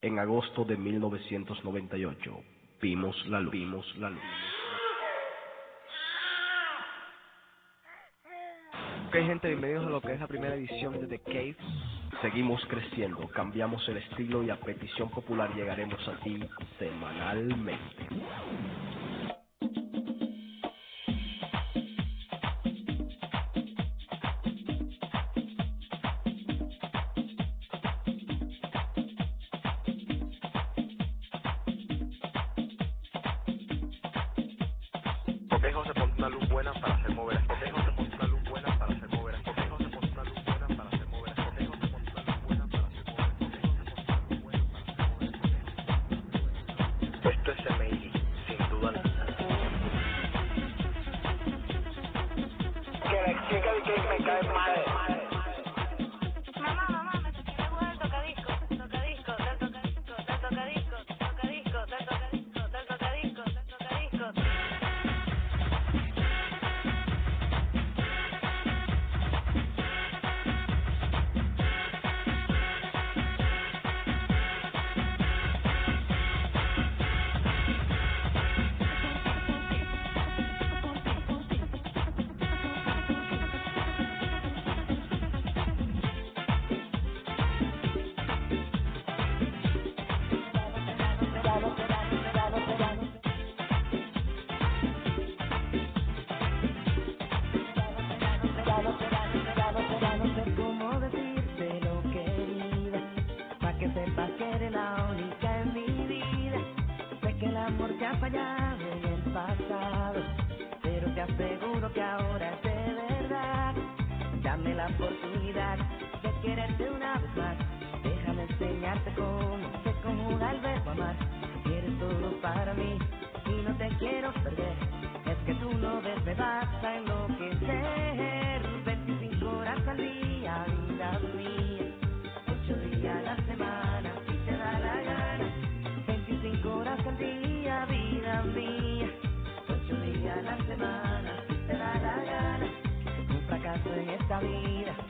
En agosto de 1998 vimos la luz. Vimos la luz. Ok gente, bienvenidos a lo que es la primera edición de The Cave. Seguimos creciendo, cambiamos el estilo y a petición popular llegaremos a ti semanalmente.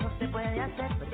no se puede hacer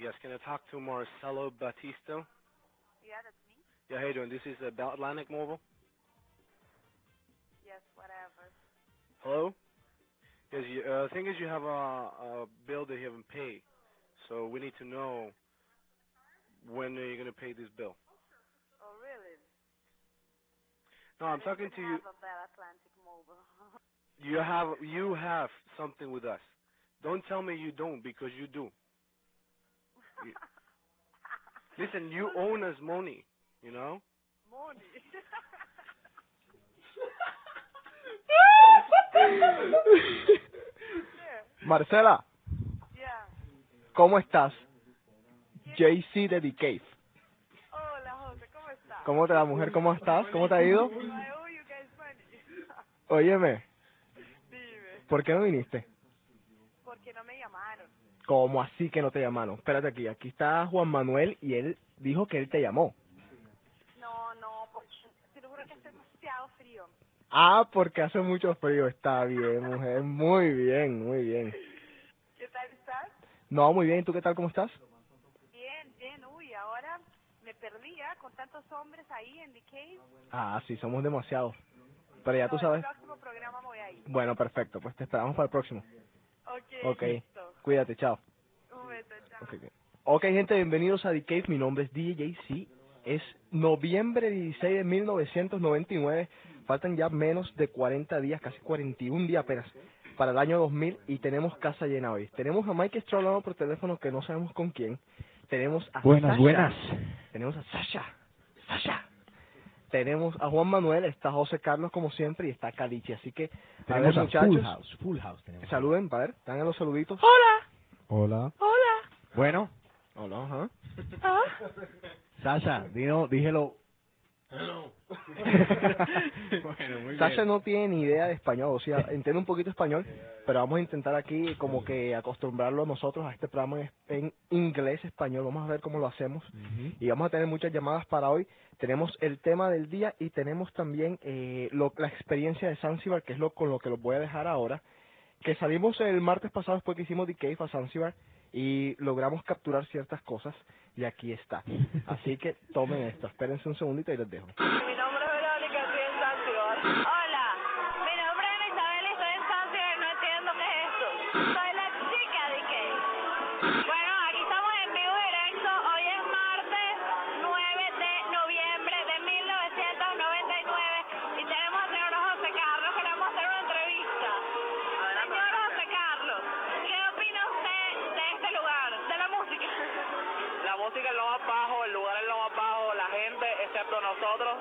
Yes, can I talk to Marcelo Batista? Yeah, that's me. Yeah, how you doing? This is uh, Bell Atlantic Mobile. Yes, whatever. Hello? Yes, you, uh, the thing is you have a, a bill that you haven't paid. So we need to know when are you going to pay this bill. Oh, really? No, I'm talking to you. have a Bell Atlantic mobile. You have you have something with us. Don't tell me you don't because you do. You- Listen, you own us money, you know? Money. Marcela, yeah. ¿cómo estás? JC de The Cave. Hola, José, ¿cómo estás? ¿Cómo te va, mujer? ¿Cómo estás? ¿Cómo te ha ido? Óyeme, Dime. ¿por qué no viniste? Porque no me llamaron. ¿Cómo así que no te llamaron? Espérate aquí, aquí está Juan Manuel y él dijo que él te llamó. No, no, porque te lo juro que hace demasiado frío. Ah, porque hace mucho frío. Está bien, mujer. Muy bien, muy bien. ¿Qué tal estás? No, muy bien. ¿Y tú qué tal? ¿Cómo estás? Bien, bien. Uy, ahora me perdía con tantos hombres ahí en The Cave. Ah, sí, somos demasiados. Pero ya tú No, sabes. El próximo programa voy a ir. Bueno, perfecto. Pues te esperamos para el próximo. Ok, Ok. listo. Cuídate, chao. Un beso, chao. Ok, gente, bienvenidos a The Cave. Mi nombre es DJC. Es noviembre 16 de 1999. Faltan ya menos de 40 días, casi 41 días apenas, para el año 2000 y tenemos casa llena hoy. Tenemos a Mike Stroll hablando por teléfono que no sabemos con quién. Tenemos a Buenas, Sasha. buenas. Tenemos a Sasha. Sasha. Tenemos a Juan Manuel, está José Carlos como siempre y está Calichi. Así que, a ver, a muchachos, Full House, Full House tenemos. saluden, para ver, dan los saluditos. Hola. Hola. Bueno, Hola, ajá. Sasha, dino, dígelo. bueno, muy Sasha bien. no tiene ni idea de español, o sea, entiende un poquito español, pero vamos a intentar aquí como que acostumbrarlo a nosotros a este programa en, en inglés, español, vamos a ver cómo lo hacemos. Y vamos a tener muchas llamadas para hoy. Tenemos el tema del día y tenemos también eh, lo- la experiencia de Zanzibar, que es lo con lo que los voy a dejar ahora, que salimos el martes pasado después que hicimos The Cave a Zanzibar y logramos capturar ciertas cosas y aquí está. Así que tomen esto, espérense un segundito y les dejo. Mi nombre es Verónica, estoy en Zanzibar. Hola, mi nombre es Isabel y estoy en y no entiendo qué es esto. Soy la chica de Kate. Bueno, nosotros,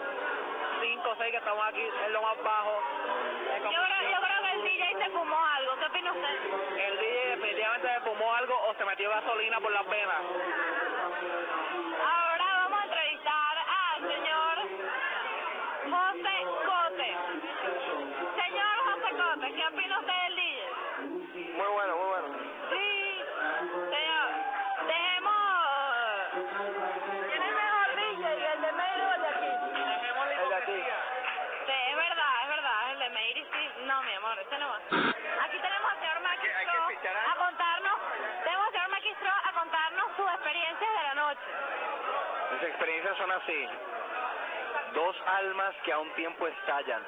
cinco o seis que estamos aquí, es lo más bajo. Yo creo, yo creo que el DJ se fumó algo. ¿Qué opina usted? El DJ definitivamente se fumó algo o se metió gasolina por las venas. Ahora Mis experiencias son así. Dos almas que a un tiempo estallan,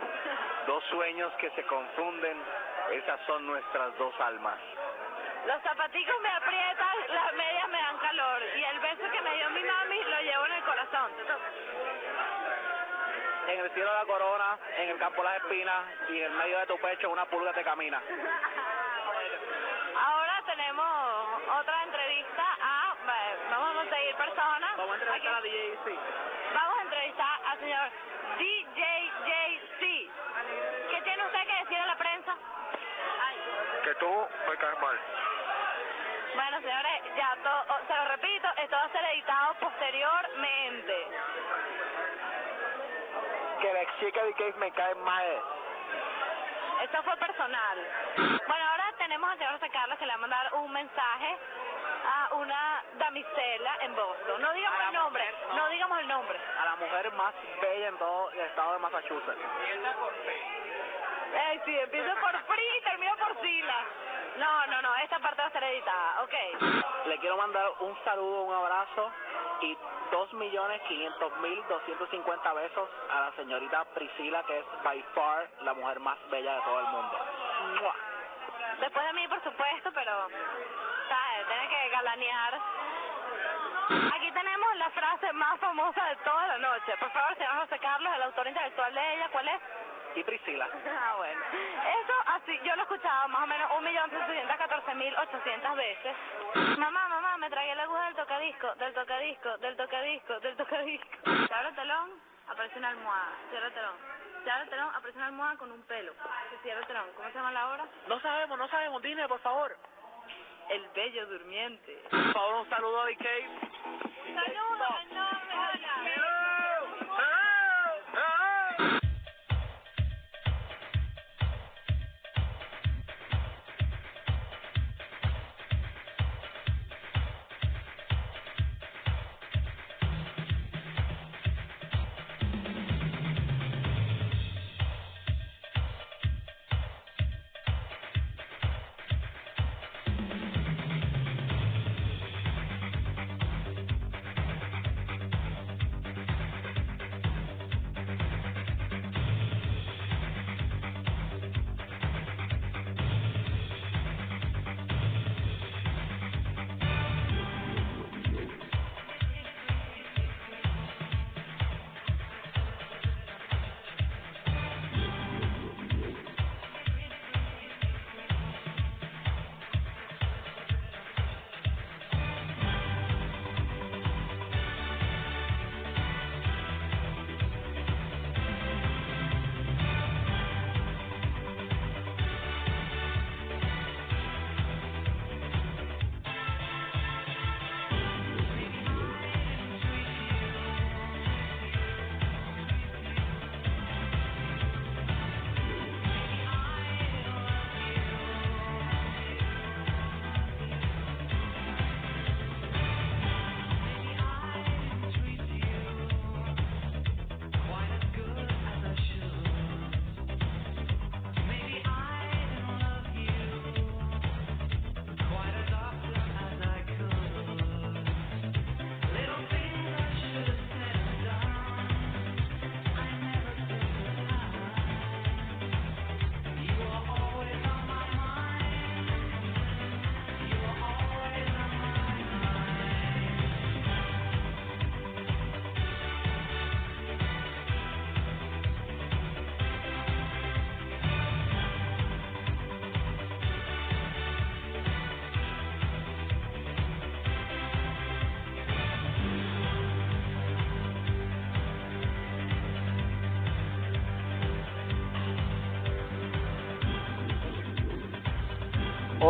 dos sueños que se confunden, esas son nuestras dos almas. Los zapaticos me aprietan, las medias me dan calor y el beso que me dio mi mami lo llevo en el corazón. En el cielo la corona, en el campo las espinas y en el medio de tu pecho una pulga te camina. tú me caes mal. Bueno, señores, ya todo, se lo repito, esto va a ser editado posteriormente. Que la chica de Cave me cae mal. Esto fue personal. Bueno, ahora tenemos al señor José Carlos que le va a mandar un mensaje a una damisela en Boston. No digamos el nombre, mujer, no. no digamos el nombre. A la mujer más bella en todo el estado de Massachusetts. Ey, sí, empiezo por Free Sila. No, no, no, esta parte va a ser editada, ok. Le quiero mandar un saludo, un abrazo y 2.500.250 besos a la señorita Priscila, que es by far la mujer más bella de todo el mundo. ¡Mua! Después de mí, por supuesto, pero, ¿sabes? Tiene que galanear. Aquí tenemos la frase más famosa de toda la noche. Por favor, señor José Carlos, el autor intelectual de ella, ¿cuál es? Y Priscila. Ah, bueno. Eso así, yo lo he escuchado más o menos 1.614.800 veces. Mamá, mamá, me tragué la aguja del tocadisco, del tocadisco, del tocadisco, del tocadisco. Se abre el telón, aparece una almohada. Cierra el telón. Se abre el telón, aparece una almohada con un pelo. Se cierra el telón. ¿Cómo se llama la obra? No sabemos, no sabemos. Dime, por favor. El bello durmiente. Por favor, un saludo a DK. Saludos enormes, hola.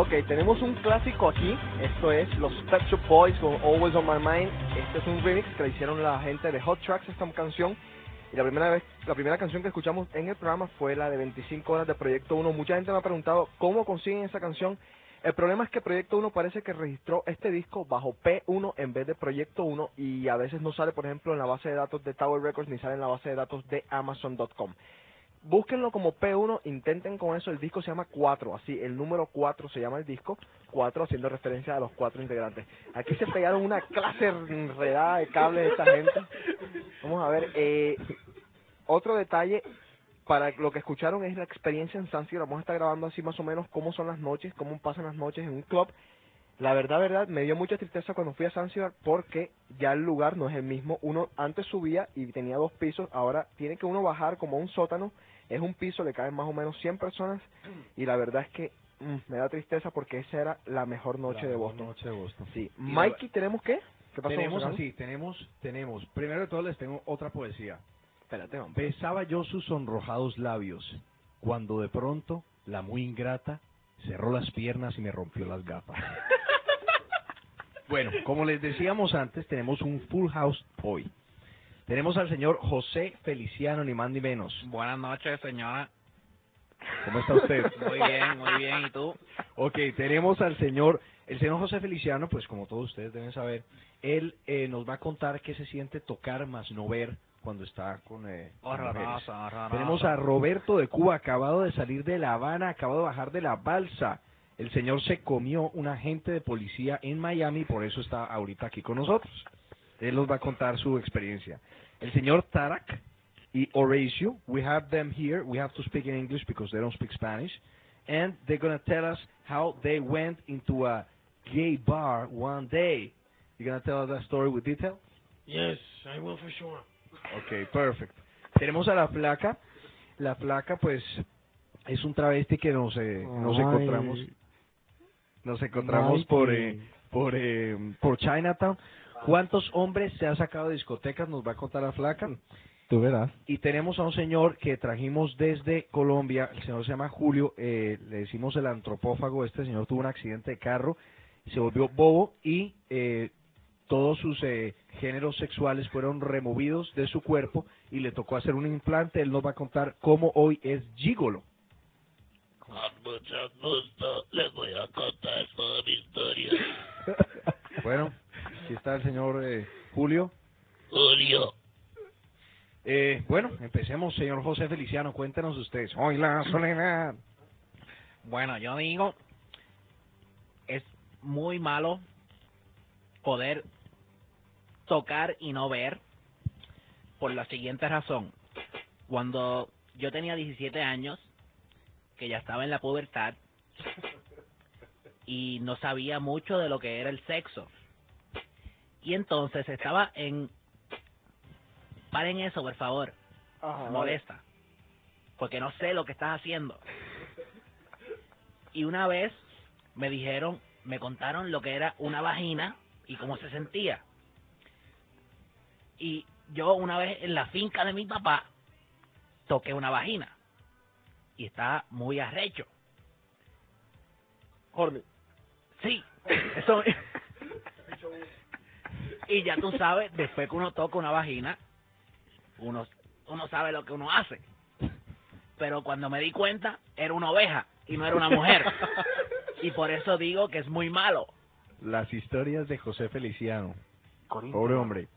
Ok, tenemos un clásico aquí. Esto es los Pet Shop Boys con Always on My Mind. Este es un remix que le hicieron la gente de Hot Tracks esta canción. Y la primera vez, la primera canción que escuchamos en el programa fue la de 25 horas de Proyecto 1. Mucha gente me ha preguntado cómo consiguen esa canción. El problema es que Proyecto 1 parece que registró este disco bajo P1 en vez de Proyecto 1 y a veces no sale, por ejemplo, en la base de datos de Tower Records ni sale en la base de datos de Amazon.com. Búsquenlo como P1, intenten con eso, el disco se llama 4, así, el número 4 se llama el disco, 4 haciendo referencia a los cuatro integrantes. Aquí se pegaron una clase enredada de cables de esta gente. Vamos a ver, eh, otro detalle, para lo que escucharon es la experiencia en Zanzibar, vamos a estar grabando así más o menos cómo son las noches, cómo pasan las noches en un club. La verdad, verdad, me dio mucha tristeza cuando fui a Zanzibar porque ya el lugar no es el mismo. Uno antes subía y tenía dos pisos, ahora tiene que uno bajar como a un sótano es un piso, le caben más o menos 100 personas y la verdad es que mm, me da tristeza porque esa era la mejor noche La de mejor Boston. noche de Boston. Sí. Y Mikey, ¿tenemos qué? ¿Qué pasó? Tenemos José así, tenemos, tenemos. Primero de todo les tengo otra poesía. Espérate, hombre. Besaba yo sus sonrojados labios, cuando de pronto la muy ingrata cerró las piernas y me rompió las gafas. bueno, como les decíamos antes, tenemos un full house hoy. Tenemos al señor José Feliciano, ni más ni menos. Buenas noches, señora. ¿Cómo está usted? Muy bien, muy bien. ¿Y tú? Ok, tenemos al señor, el señor José Feliciano, pues como todos ustedes deben saber, él eh, nos va a contar qué se siente tocar más no ver cuando está con, eh. Horrorosa, horrorosa. Tenemos a Roberto de Cuba, acabado de salir de La Habana, acabado de bajar de la balsa. El señor se comió un agente de policía en Miami, por eso está ahorita aquí con nosotros. Él nos va a contar su experiencia. El señor Tarak y Horacio, we have them here. We have to speak in English because they don't speak Spanish. And they're going to tell us how they went into a gay bar one day. You're going to tell us that story with detail? Yes, I will for sure. Ok, perfect. Tenemos a la flaca. La flaca, pues, es un travesti que nos, eh, nos encontramos. Nos encontramos Ay, por, eh, por, eh, por Chinatown. ¿Cuántos hombres se han sacado de discotecas? Nos va a contar la flaca. Tú verás. Y tenemos a un señor que trajimos desde Colombia. El señor se llama Julio. eh, le decimos el antropófago. Este señor tuvo un accidente de carro. Se volvió bobo y eh, todos sus eh, géneros sexuales fueron removidos de su cuerpo y le tocó hacer un implante. Él nos va a contar cómo hoy es gigolo. Con mucho gusto les voy a contar toda mi historia. Bueno, aquí está el señor eh, Julio. Julio, Eh, bueno, empecemos, señor José Feliciano. Cuéntenos ustedes. Hoy la soledad. Bueno, yo digo, es muy malo poder tocar y no ver por la siguiente razón. Cuando yo tenía 17 años, que ya estaba en la pubertad y no sabía mucho de lo que era el sexo. Y entonces estaba en... Paren eso, por favor. Ajá, molesta. Porque no sé lo que estás haciendo. Y una vez me dijeron, me contaron lo que era una vagina y cómo se sentía. Y yo una vez en la finca de mi papá toqué una vagina. Y estaba muy arrecho. Horny. Sí, eso. y ya tú sabes, después que uno toca una vagina, uno, uno sabe lo que uno hace. Pero cuando me di cuenta, era una oveja y no era una mujer. y por eso digo que es muy malo. Las historias de José Feliciano. Pobre hombre.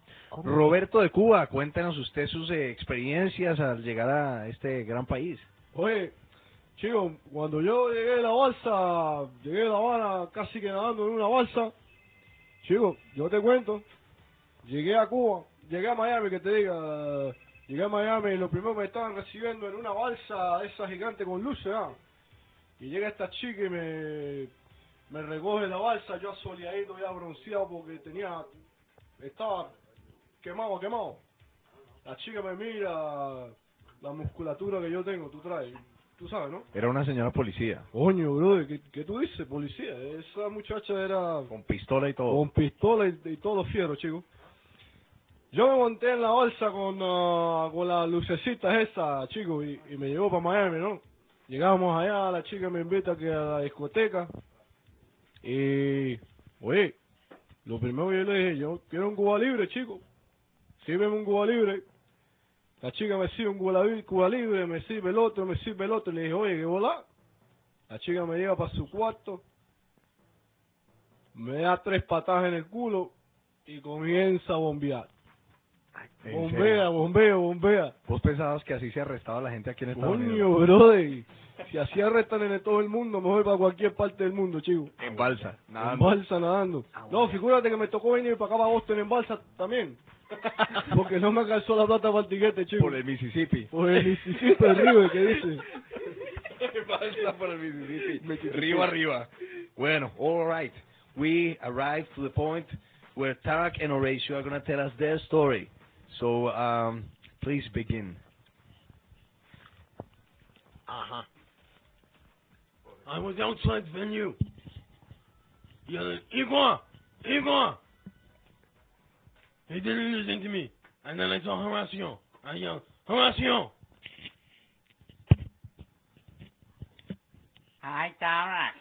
Roberto de Cuba, cuéntenos usted sus eh, experiencias al llegar a este gran país. Oye, chicos, cuando yo llegué a la balsa, llegué a La Habana casi que nadando en una balsa, chicos, yo te cuento, llegué a Cuba, llegué a Miami, que te diga, llegué a Miami y lo primero que me estaban recibiendo en una balsa esa gigante con luces, ¿ah? Y llega esta chica y me, me recoge la balsa, yo asoleadito, ya bronceado porque tenía, estaba quemado, quemado. La chica me mira, la musculatura que yo tengo, tú traes, tú sabes, ¿no? Era una señora policía, Coño, brother, ¿qué, qué tú dices, policía? Esa muchacha era con pistola y todo. con pistola y, y todo fiero, chico. Yo me monté en la bolsa con, ah, con las lucecitas esas, chico, y, y me llevó para Miami, ¿no? Llegamos allá, la chica me invita que a la discoteca. Y, oye, lo primero que yo le dije, yo quiero un Cuba libre, chico. Sírveme un Cuba libre. La chica me sirve un Cuba, li- Cuba libre, me sirve el otro, me sirve el otro. Le dije, oye, ¿qué volá? La chica me lleva para su cuarto, me da tres patadas en el culo y comienza a bombear. ¿En Bombea, bombea, bombea. ¿Vos pensabas que así se arrestaba la gente aquí en Estados Coño, Unidos? brother. Si así arrestan en todo el mundo, me voy para cualquier parte del mundo, chico. En balsa. Nada En balsa nadando. No, figúrate que me tocó venir para acá para Boston en balsa también. Porque no me alcanzó la plata para el tiquete, chico. Por el Mississippi. Por el Mississippi River, ¿qué dice? balsa por el Mississippi. Río arriba. Bueno, all right. We arrived to the point where Tarak and Horatio are going to tell us their story. So, um, please begin. Uh-huh. I was outside venue. Yelling, Igor! Igor! He didn't listen to me. And then I saw Horacio. I yelled, Horacio! Ay, Tarak.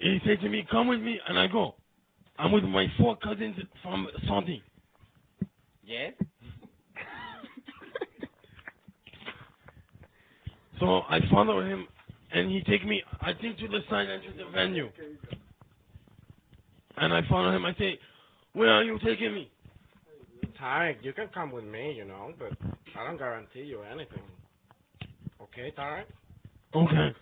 He said to me, come with me, and I go. I'm with my four cousins from Santi. Yes. So I follow him, and he take me, I think, to the side entrance of the venue. And I follow him. I say, where are you taking me? Tarek, you can come with me, you know, but I don't guarantee you anything. Okay, Tarek? Okay.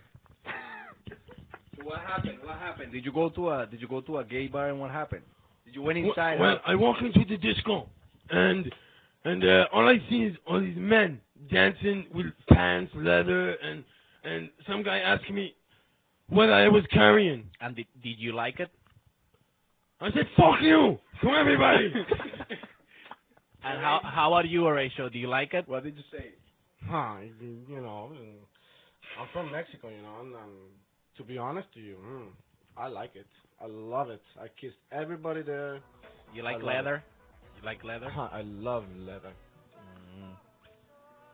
So what happened? What happened? Did you go to a Did you go to a gay bar and what happened? Did you went inside? Well, I walk into the disco, and and uh, all I see is all these men dancing with pants, leather, and and some guy asked me what I was carrying. And did, did you like it? I said, "Fuck you!" to everybody. And how how are you, Horatio? Do you like it? what did you say? Huh, you know, I'm from Mexico, you know, and um, to be honest to you, mm, I like it. I love it. I kissed everybody there. You like I love leather? You like leather? Huh, I love leather.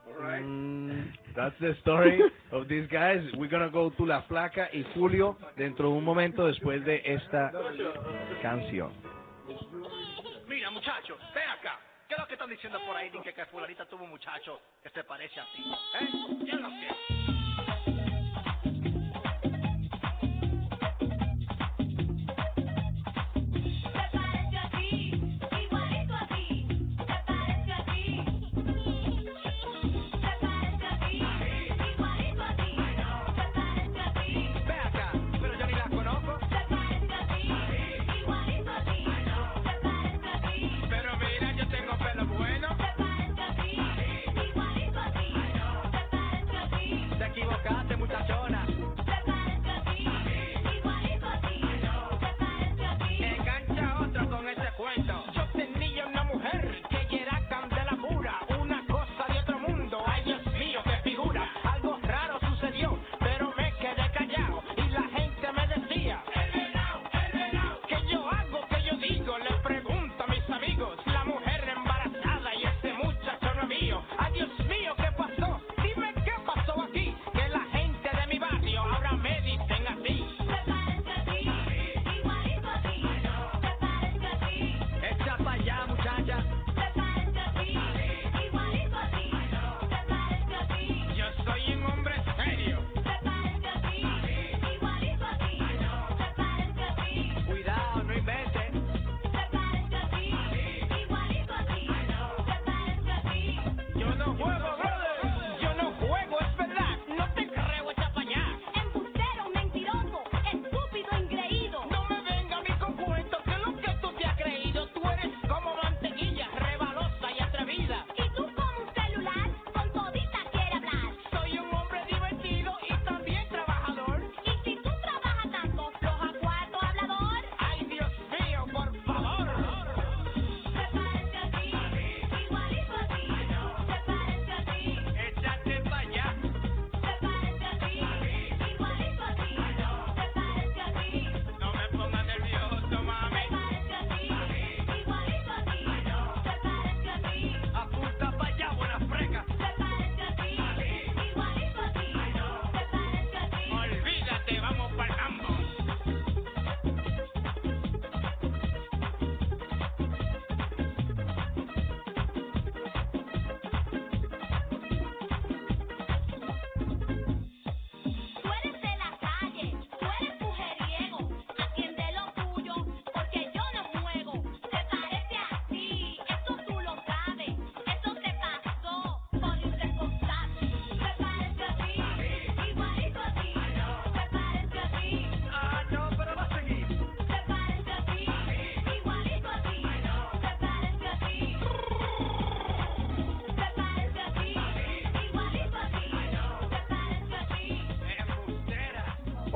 All right. That's the story of these guys. We're gonna go to La Flaca y Julio dentro de un momento después de esta canción. Mira, muchacho, ven acá. ¿Qué es lo que están diciendo por ahí? Dicen que fulanita tuvo un muchacho que se parece a ti. ¿Eh? ¿Qué es lo que?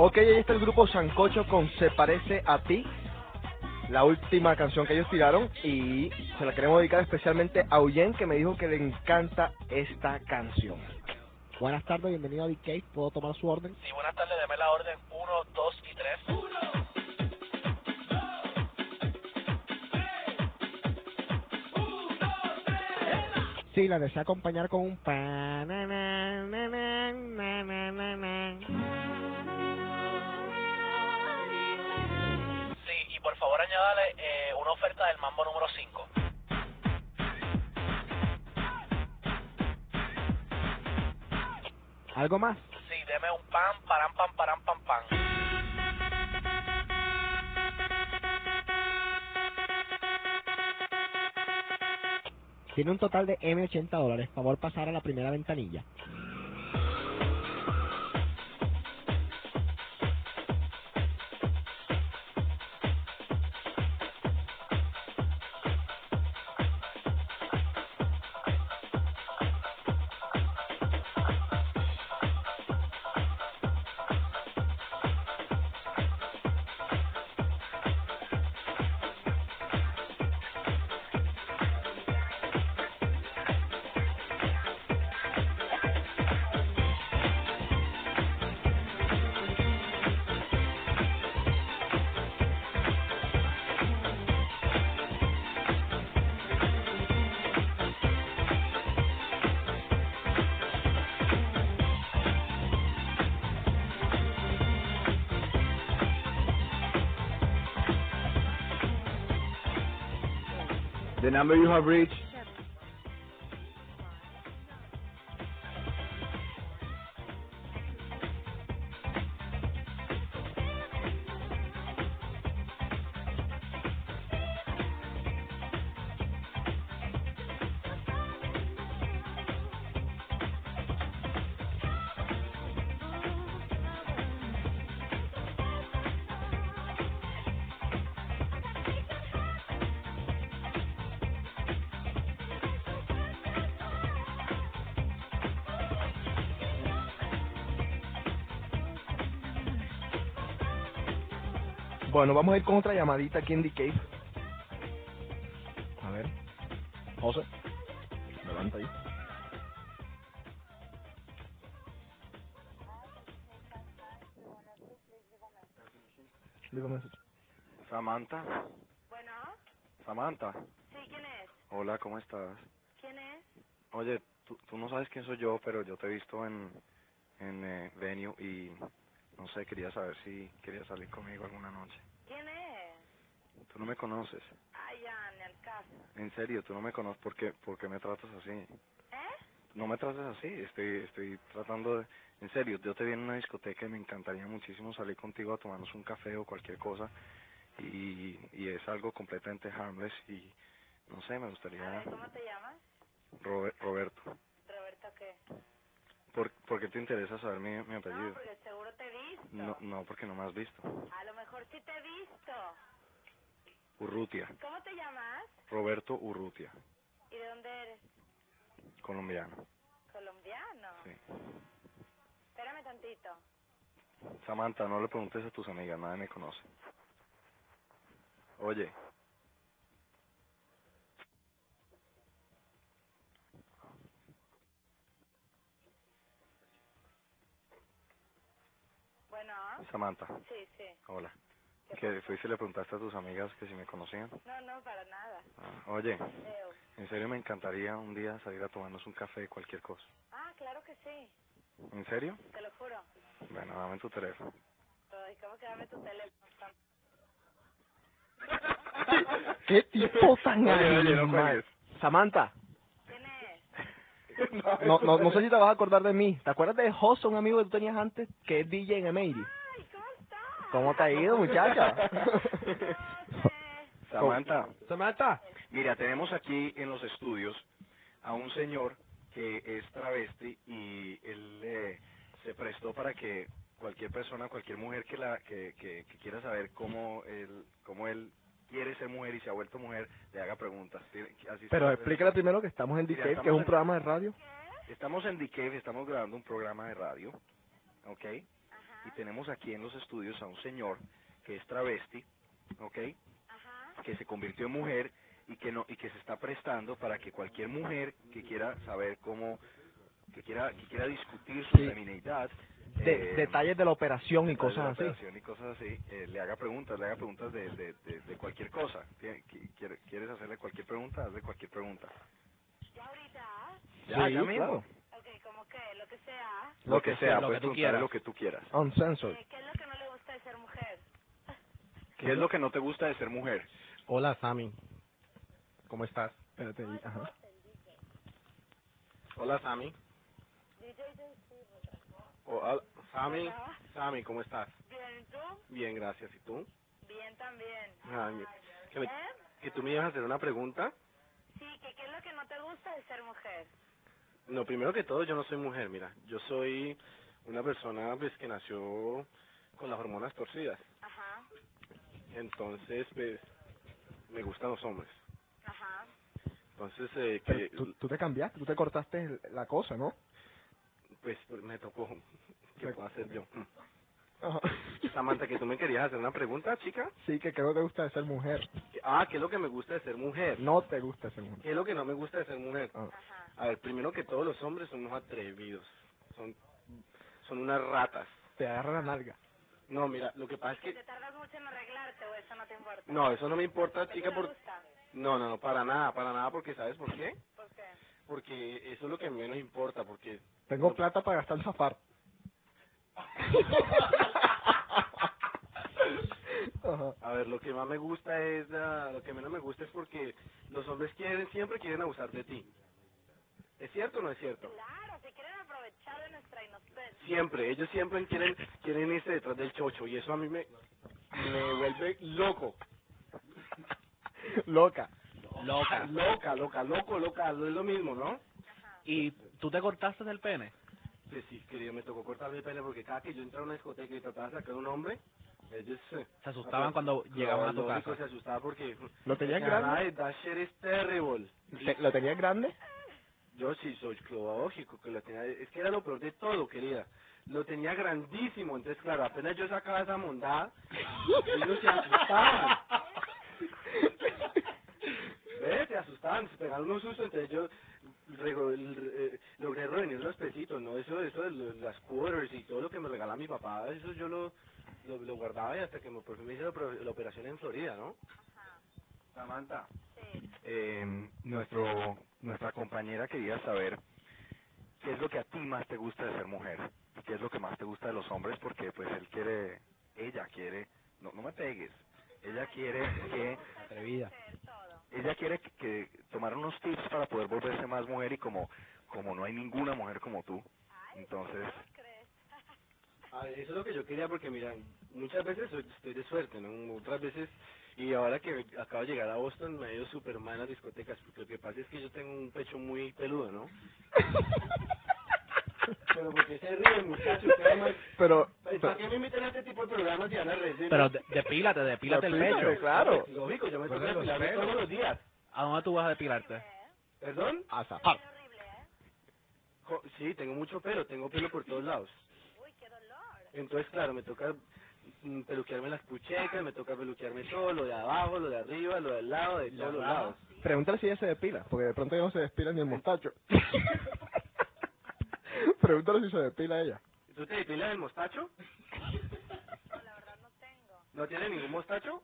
Ok, ahí está el grupo Sancocho con Se Parece a Ti, la última canción que ellos tiraron y se la queremos dedicar especialmente a Uyen que me dijo que le encanta esta canción. Buenas tardes, bienvenido a DK. ¿Puedo tomar su orden? Sí, buenas tardes, deme la orden 1, 2 y 3. Sí, la desea acompañar con un pa Añádale eh, una oferta del mambo número 5. ¿Algo más? Sí, deme un pan, param, pam, param, pam, pam. Tiene un total de M80 dólares. Favor pasar a la primera ventanilla. Number you have reached Bueno, vamos a ir con otra llamadita aquí en The Cave. A ver. José. Levanta ahí. Dígame eso. Samantha. Bueno, Samantha. sí, ¿quién es? Hola, ¿cómo estás? ¿Quién es? Oye, tú, tú no sabes quién soy yo, pero yo te he visto en, en eh, Venue y no sé, quería saber si querías salir conmigo alguna noche. ¿Quién es? Tú no me conoces. Ay, ya, ni al caso. En serio, tú no me conoces. ¿Por qué, por qué me tratas así? ¿Eh? No me trates así. Estoy, estoy tratando de... En serio, yo te vi en una discoteca y me encantaría muchísimo salir contigo a tomarnos un café o cualquier cosa. Y, y es algo completamente harmless y no sé, me A gustaría... ver, ¿cómo te llamas? Robe- Roberto. ¿Roberto qué? ¿Por, ¿Por qué te interesa saber mi, mi No, apellido? porque seguro te visto. No, no, porque no me has visto. A lo mejor sí te he visto. Urrutia. ¿Cómo te llamas? Roberto Urrutia, ¿Y de dónde eres? colombiano. ¿Colombiano? Sí. Espérame tantito. Samantha, no le preguntes a tus amigas, nadie me conoce. Oye, Samantha, Sí, sí. hola. Que fuiste y le preguntaste a tus amigas que si me conocían. No, no, para nada. Ah, oye, Leo. en serio me encantaría un día salir a tomarnos un café, cualquier cosa. Ah, claro que sí. ¿En serio? Te lo juro. Bueno, dame tu teléfono. Ay, ¿cómo que dame tu teléfono? ¿Qué tipo tan Oye, oye, no. Samantha, ¿Quién es? no, no, no sé si te vas a acordar de mí. ¿Te acuerdas de José, un amigo que tú tenías antes, que es DJ en Emery? ¿Cómo te ha ido, muchacha? Samantha, Samantha. mira, tenemos aquí en los estudios a un señor que es travesti y él eh, se prestó para que cualquier persona, cualquier mujer que la que, que, que quiera saber cómo él cómo él quiere ser mujer y se ha vuelto mujer, le haga preguntas. Así Pero explícale primero que estamos en The Mira, Cave, que es un en- programa de radio. Estamos en The Cave, estamos grabando un programa de radio, ¿ok? Y tenemos aquí en los estudios a un señor que es travesti, ¿ok? Que se convirtió en mujer y que no y que se está prestando para que cualquier mujer que quiera saber cómo que quiera que quiera discutir su Sí. feminidad De- eh, detalles de la operación y detalles de la cosas así. operación y cosas así eh, le haga preguntas le haga preguntas de, de, de, de cualquier cosa quieres hacerle cualquier pregunta hazle cualquier pregunta ¿Ya ahorita? ya Sí, ya mismo claro. Que, lo que sea. lo que sea lo puedes que tú quieras. lo que tú quieras Uncensored. Eh, ¿Qué es lo que no le gusta de ser mujer? ¿Qué es lo que no te gusta de ser mujer? Hola, Sammy. ¿Cómo estás? Espérate, ajá. Hola, Sammy. Hola, Sammy. Sammy, ¿cómo estás? Bien, ¿y tú? Bien, gracias. ¿Y tú? Bien también. Ay, que, me- ¿Eh? que tú me ibas a hacer una pregunta. Sí, que qué es lo que no te gusta de ser mujer? No, primero que todo, yo no soy mujer, mira. Yo soy una persona pues que nació con las hormonas torcidas. Ajá, Entonces, pues, me gustan los hombres. ajá. Entonces, eh, que, tú, tú te cambiaste, tú te cortaste el- la cosa, ¿no? pues, me tocó. ¿Qué puedo hacer yo? Ajá. Samantha, que tú me querías hacer una pregunta, chica. Sí, que creo que te gusta de ser mujer. Ah, ¿qué es lo que me gusta de ser mujer? No te gusta ser mujer. ¿Qué es lo que no me gusta de ser mujer? Ah. A ver, primero que todos los hombres son unos atrevidos. Son, son unas ratas. Te agarra la nalga. No, mira, lo que pasa es ¿Que que... te tardas mucho en arreglarte o eso no te importa? No, eso no me importa, chica, ¿Te por... gusta? No, no, no, para nada, para nada, porque ¿sabes por qué? ¿Por qué? Porque eso es lo que menos importa, porque... Tengo plata para gastar en zafar. Ajá. A ver, lo que más me gusta es... ah, lo que menos me gusta es porque los hombres quieren, siempre quieren abusar de ti. ¿Es cierto o no es cierto? Claro, si quieren aprovechar de nuestra inocencia. Siempre, ellos siempre quieren, quieren irse detrás del chocho y eso a mí me, me vuelve loco. Loca. Loca. Loca, loca, loco, loca, es lo mismo, ¿no? ¿Y tú te cortaste el pene? Sí, querido, me tocó cortarme el pene porque cada que yo entraba a una discoteca y trataba de sacar un hombre, ellos eh, Se asustaban cuando llegaban a tu casa. se asustaba porque... ¿Lo tenías grande? Ay, that shit is terrible. Te- ¿Lo tenías grande? Yo sí soy lógico que lo tenía, es que era lo peor de todo, querida. Lo tenía grandísimo, entonces claro, apenas yo sacaba esa mondada, ellos se asustaban. ¿Ves? Se asustaban, se pegaban unos sustos, entonces yo eh, logré reunir los pesitos, ¿no? Eso, eso de las quarters y todo lo que me regalaba mi papá, eso yo lo, lo, lo guardaba y hasta que me, por fin me hice la, opera- la operación en Florida, ¿no? Samantha, Sí. eh, nuestro, nuestra compañera quería saber qué es lo que a ti más te gusta de ser mujer y qué es lo que más te gusta de los hombres porque pues él quiere, ella quiere, no, no me pegues, ella quiere que, Atrevida. Ella quiere que, que tomar unos tips para poder volverse más mujer y como, como no hay ninguna mujer como tú, entonces, ¿Qué crees? Ah, eso es lo que yo quería porque mira, muchas veces soy- estoy de suerte, ¿no? Otras veces, y ahora que acabo de llegar a Boston me he ido súper mal en las discotecas, porque lo que pasa es que yo tengo un pecho muy peludo, ¿no? Pero porque se ríe, muchachos, ustedes Pero, ¿Para qué me invitan a este tipo de programas y van a reír? Pero de- depílate, depílate el Depílate, pecho. claro. Lógico, yo me Pues los depilarme pelos. todos los días. ¿A dónde tú vas a depilarte? ¿Perdón? a zafar. Es horrible, ¿eh? Jo- Sí, tengo mucho pelo, tengo pelo por todos lados. Uy, qué dolor. Entonces, claro, me toca mm, peluquearme las puchecas, me toca peluquearme todo, lo de abajo, lo de arriba, lo del lado, de todos los lados. Pregúntale si ella se depila, porque de pronto ella no se despila ni el mostacho. Pregúntale si se depila ella. ¿Tú te depilas el mostacho? No, la verdad no tengo. ¿No tiene ningún mostacho?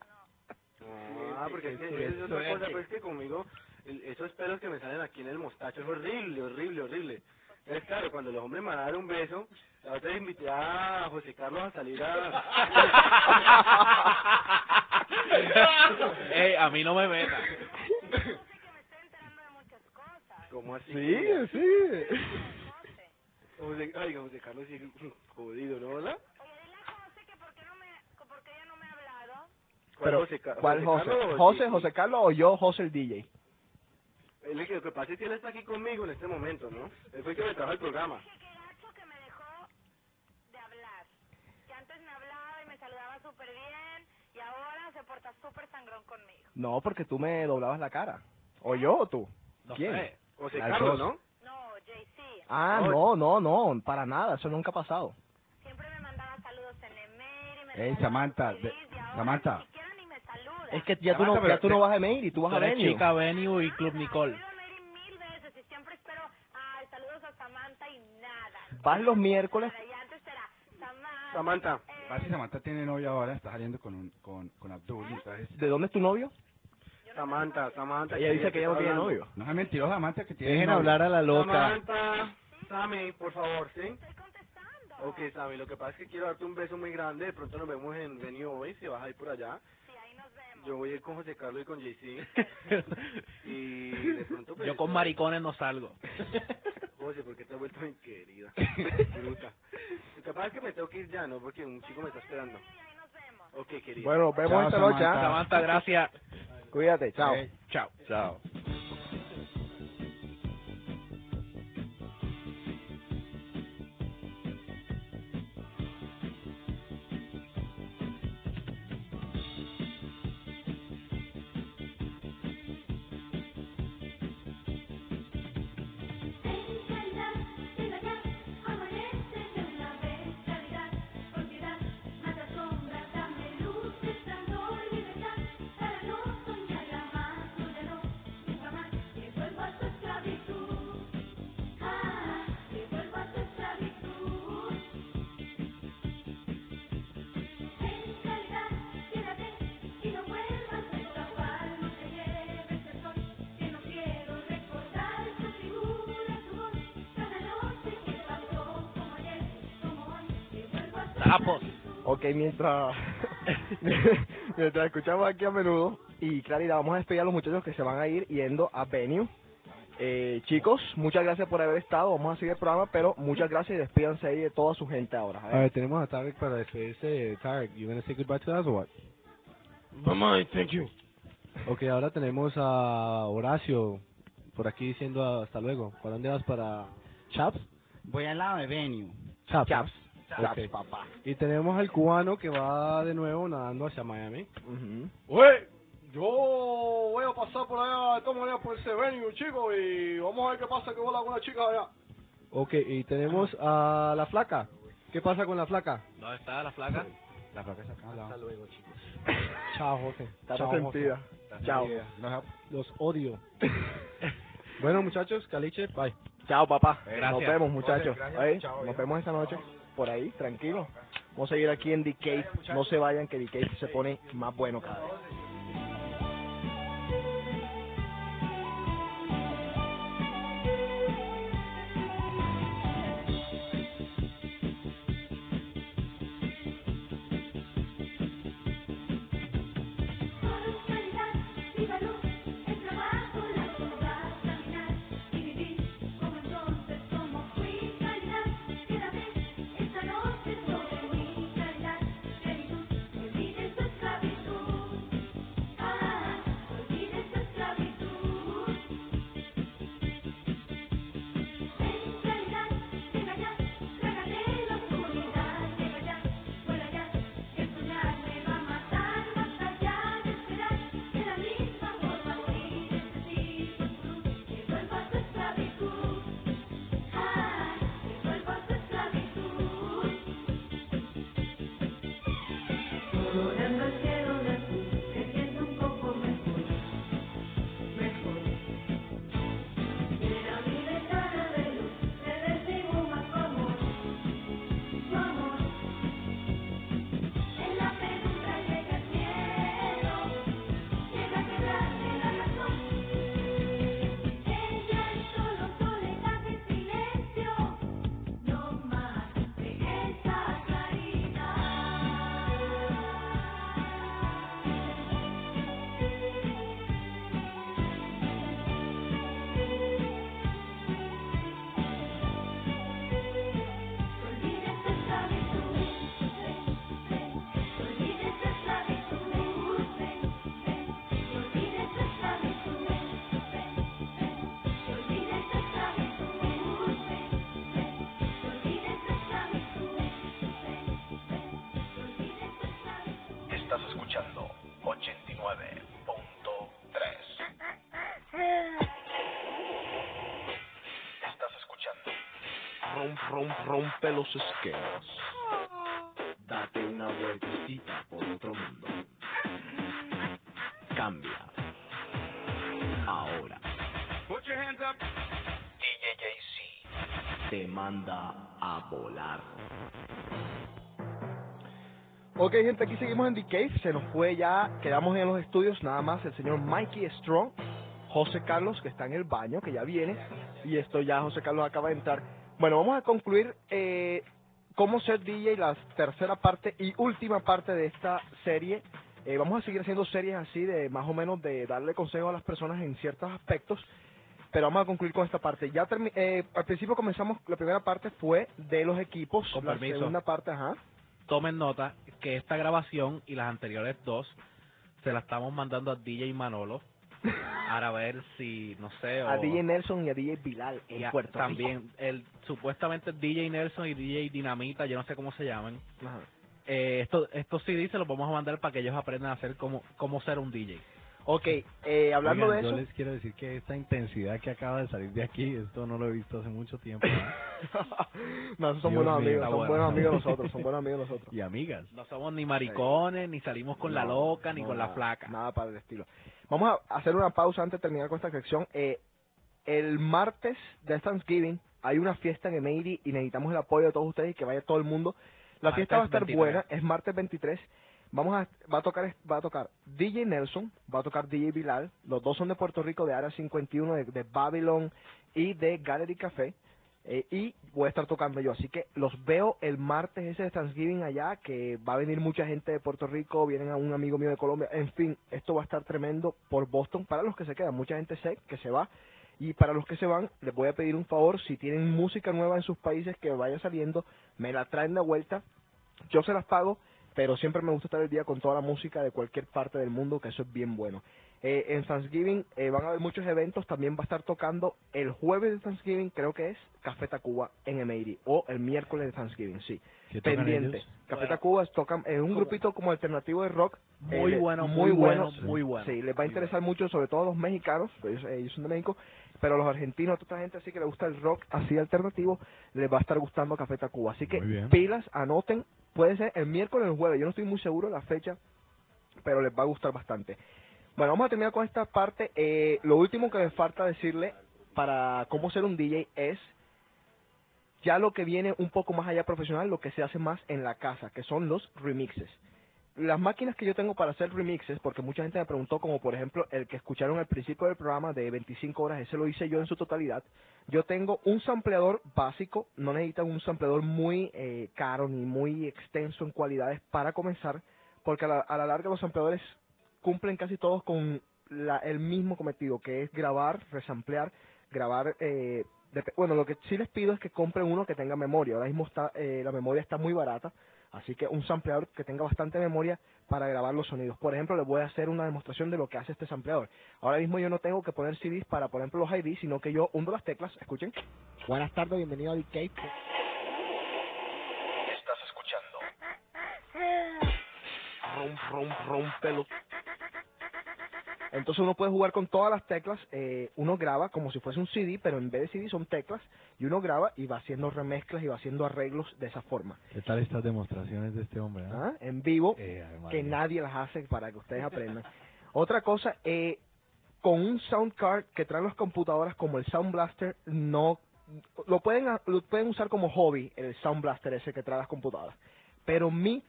Ah, porque es, que, es otra cosa, pues que conmigo, el- esos pelos que me salen aquí en el mostacho es horrible, horrible, horrible. Es claro, cuando los hombres me van a dar un beso, la otra vez invité a José Carlos a salir a... Ey, a mí no me metas. ¿Cómo así? Sí, sí. José, ay, José Carlos sí, jodido, ¿no? ¿Verdad? Oye, dile a José que por qué, no me, que por qué ella no me ha hablado. ¿Cuál Pero, José ¿cuál José? ¿José? José Carlos o yo, José el DJ? Él, es que lo que pasa es que él está aquí conmigo en este momento, ¿no? Él fue el que me trajo el programa. Dije que gacho que me dejó de hablar. Que antes me hablaba y me saludaba súper bien y ahora se porta súper sangrón conmigo. No, porque tú me doblabas la cara. ¿O yo o tú? No ¿Quién? sé. José Las Carlos, dos. ¿no? Ah, no, no, no, para nada, eso nunca ha pasado. Siempre me mandaba saludos en email y me Ey, Samantha, feliz, de- y ahora Samantha. Ni siquiera ni me saluda. Es que ya tú no, Samantha, pero ya tú no te- vas a mail y tú vas Tú a eres venue. chica Venue y Club Nicole. A Mary mil veces y siempre espero, ay, saludos a Samantha y nada. Vas los miércoles. Y antes era Samantha. Samantha. eh, Pasa que Samantha tiene novia ahora, está saliendo con, un, con, con Abdul, entonces... ¿De dónde es tu novio? Samantha, Samantha. Ella dice que ella no tiene novio. No es mentirosa, Samantha, que tiene Dejen novio. hablar a la loca. Samantha, Sammy, por favor, ¿sí? Estoy contestando. Ok, Sammy, lo que pasa es que quiero darte un beso muy grande. De pronto nos vemos en Venue hoy, si vas a ir por allá. Sí, ahí nos vemos. Yo voy a ir con José Carlos y con JC. y de pronto... pues, Yo con maricones no salgo. José, ¿por qué te has vuelto bien querida? Bruta. Lo que pasa es que me tengo que ir ya, ¿no? Porque un chico me está esperando. Y ahí nos vemos. Ok, querida. Bueno, nos vemos Chao, esta noche. ¿ah? Samantha. Samantha, gracias. Cuídate, chao. Eh, Chao. chao. Sapos. Ok, mientras, mientras escuchamos aquí a menudo y Claridad, vamos a despedir a los muchachos que se van a ir yendo a Venue. Eh, chicos, muchas gracias por haber estado. Vamos a seguir el programa, pero muchas gracias y despídanse ahí de toda su gente ahora. A ver, tenemos a Tarek para despedirse. Tarek, you gonna say goodbye to us or what? Bye bye, thank you. Ok, ahora tenemos a Horacio por aquí diciendo hasta luego. ¿Para dónde vas? ¿Para Chaps? Voy al lado de Venue. Chaps. Chaps. Ok. Chaps, papá. Y tenemos al cubano que va de nuevo nadando hacia Miami. Oye, yo voy a pasar por allá de todas maneras por ese venue, chicos, y vamos a ver qué pasa que voy con una chica allá. Ok, y tenemos a la flaca. ¿Qué pasa con la flaca? ¿Dónde está la flaca? La flaca está acá. Hasta luego, chicos. Chao, José. Está Chao, resentida. José. Chao. Los odio. bueno, muchachos, Caliche, bye. Chao, papá. Gracias. Nos vemos, muchachos. Gracias. Chao, nos vemos esta noche. Por ahí, tranquilo. Vamos a seguir aquí en The. No se vayan, que The Cave se pone más bueno cada vez. Rompe los esquemas. Date una vueltecita por otro mundo. Cambia. Ahora. Put your hands up. DJ JC. Te manda a volar. Ok, gente, aquí seguimos en The Cave. Se nos fue ya, quedamos en los estudios nada más el señor Mikey Strong, José Carlos, que está en el baño, que ya viene, y esto ya José Carlos acaba de entrar. Bueno, vamos a concluir eh, cómo ser DJ, la tercera parte y última parte de esta serie. Eh, vamos a seguir haciendo series así de más o menos de darle consejo a las personas en ciertos aspectos, pero vamos a concluir con esta parte. Ya eh, al principio comenzamos, la primera parte fue de los equipos, Con la permiso. segunda parte, ajá. Tomen nota que esta grabación y las anteriores dos se la estamos mandando a DJ Manolo para ver si, no sé, o... a DJ Nelson y a DJ Bilal en y a- Puerto Rico. también el supuestamente DJ Nelson y DJ Dinamita yo no sé cómo se llaman Ajá. eh, esto estos CDs se los vamos a mandar para que ellos aprendan a hacer cómo cómo ser un DJ Ok, eh, hablando Oigan, de yo eso, les quiero decir que esta intensidad que acaba de salir de aquí, esto no lo he visto hace mucho tiempo. ¿no? no, esos son Dios buenos mío, amigos, son bueno. buenos amigos nosotros, son buenos amigos nosotros. y amigas. no somos ni maricones ni salimos con la loca ni no, con la flaca Nada para el estilo. Vamos a hacer una pausa antes de terminar con esta sección. Eh, el martes de Thanksgiving hay una fiesta en Emery y necesitamos el apoyo de todos ustedes y que vaya todo el mundo. La Martes fiesta va a estar 23. buena, es martes 23. Vamos a va a tocar va a tocar DJ Nelson, va a tocar DJ Bilal. Los dos son de Puerto Rico de Área 51 de, de Babylon y de Gallery Café. Eh, y voy a estar tocando yo. Así que los veo el martes ese de Thanksgiving allá, que va a venir mucha gente de Puerto Rico, vienen a un amigo mío de Colombia. En fin, esto va a estar tremendo por Boston para los que se quedan. Mucha gente sé que se va. Y para los que se van, les voy a pedir un favor, si tienen música nueva en sus países que vaya saliendo, me la traen de vuelta. Yo se las pago, pero siempre me gusta estar el día con toda la música de cualquier parte del mundo, que eso es bien bueno. Eh, en Thanksgiving eh, van a haber muchos eventos, también va a estar tocando el jueves de Thanksgiving, creo que es Café Tacuba en Emery, o el miércoles de Thanksgiving, sí. ¿Qué tocan Pendiente. ellos? Café Tacuba tocan en un grupito como alternativo de rock. Muy eh, bueno, muy muy bueno, bueno, muy bueno. Sí, les va a interesar mucho, sobre todo a los mexicanos, pues ellos, ellos son de México, pero a los argentinos, a toda esta gente así que le gusta el rock así alternativo, les va a estar gustando Café Tacuba. Así que Muy pilas, anoten, puede ser el miércoles o el jueves, yo no estoy muy seguro de la fecha, pero les va a gustar bastante. Bueno, vamos a terminar con esta parte. Eh, lo último que me falta decirle para cómo ser un DJ es ya lo que viene un poco más allá profesional, lo que se hace más en la casa, que son los remixes. Las máquinas que yo tengo para hacer remixes, porque mucha gente me preguntó, como por ejemplo el que escucharon al principio del programa de 25 horas, ese lo hice yo en su totalidad. Yo tengo un sampleador básico, no necesitan un sampleador muy eh, caro ni muy extenso en cualidades para comenzar, porque a la, a la larga los sampleadores cumplen casi todos con la- el mismo cometido, que es grabar, resamplear, grabar... Eh, bueno, lo que sí les pido es que compren uno que tenga memoria. Ahora mismo está eh, la memoria está muy barata, así que un sampleador que tenga bastante memoria para grabar los sonidos. Por ejemplo, les voy a hacer una demostración de lo que hace este sampleador. Ahora mismo yo no tengo que poner CDs para, por ejemplo, los ID, sino que yo hundo las teclas, escuchen. Buenas tardes, bienvenido a DK. Estás escuchando. rom, rom, rompelo. Entonces uno puede jugar con todas las teclas, eh, uno graba como si fuese un CD, pero en vez de CD son teclas, y uno graba y va haciendo remezclas y va haciendo arreglos de esa forma. ¿Qué tal estas demostraciones de este hombre? ah? ¿ah? En vivo, Eh, que nadie las hace para que ustedes aprendan. Otra cosa, eh, con un sound card que traen las computadoras como el Sound Blaster, no lo pueden lo pueden usar como hobby el Sound Blaster ese que trae las computadoras. Pero mi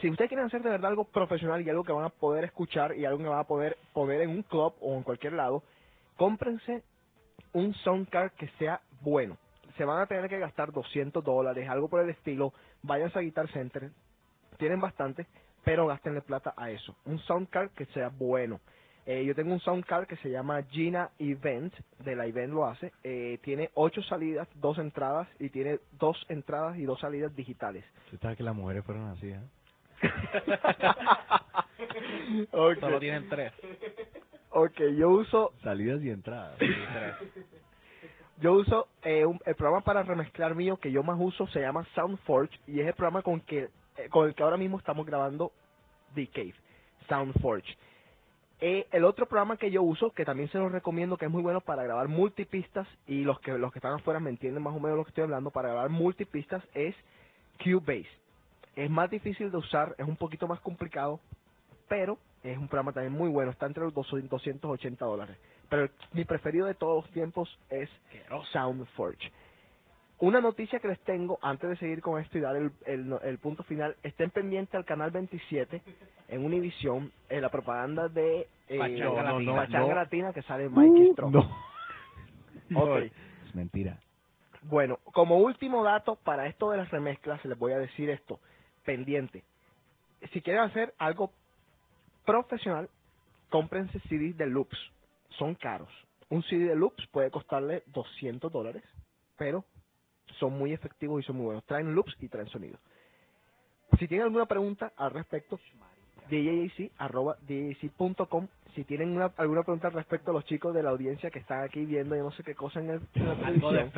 si ustedes quieren hacer de verdad algo profesional y algo que van a poder escuchar y algo que van a poder poner en un club o en cualquier lado, cómprense un sound card que sea bueno. Se van a tener que gastar 200 dólares, algo por el estilo. Váyanse a Guitar Center, tienen bastante, pero gastenle plata a eso. Un sound card que sea bueno. Eh, yo tengo un sound card que se llama Gina Event, de la Event lo hace. Eh, tiene ocho salidas, dos entradas y tiene dos entradas y dos salidas digitales. ¿Qué tal que las mujeres fueron así? eh? Solo tienen tres. Ok, yo uso Salidas y entradas. Yo uso eh, un- el programa para remezclar mío que yo más uso se llama SoundForge y es el programa con que eh, con el que ahora mismo estamos grabando The Cave, SoundForge. Eh, el otro programa que yo uso, que también se los recomiendo, que es muy bueno para grabar multipistas, y los que los que están afuera me entienden más o menos lo que estoy hablando, para grabar multipistas es Cubase. Es más difícil de usar, es un poquito más complicado, pero es un programa también muy bueno, está entre los 200 280 dólares. Pero mi preferido de todos los tiempos es SoundForge. Una noticia que les tengo antes de seguir con esto y dar el, el, el punto final, estén pendientes al canal 27 en Univision, en la propaganda de eh, Pachanga no, no, Latina. no, Pachanga no. Latina que sale Mikey Strong. No. Ok. Es mentira. Bueno, como último dato para esto de las remezclas, les voy a decir esto, pendiente. Si quieren hacer algo profesional, cómprense CDs de loops. Son caros. Un CD de loops puede costarle 200 dólares, pero son muy efectivos y son muy buenos. Traen loops y traen sonido. Si tienen alguna pregunta al respecto, djjc.com. Si tienen una- alguna pregunta al respecto a los chicos de la audiencia que están aquí viendo, yo no sé qué cosa en, el, en la Algo de televisión.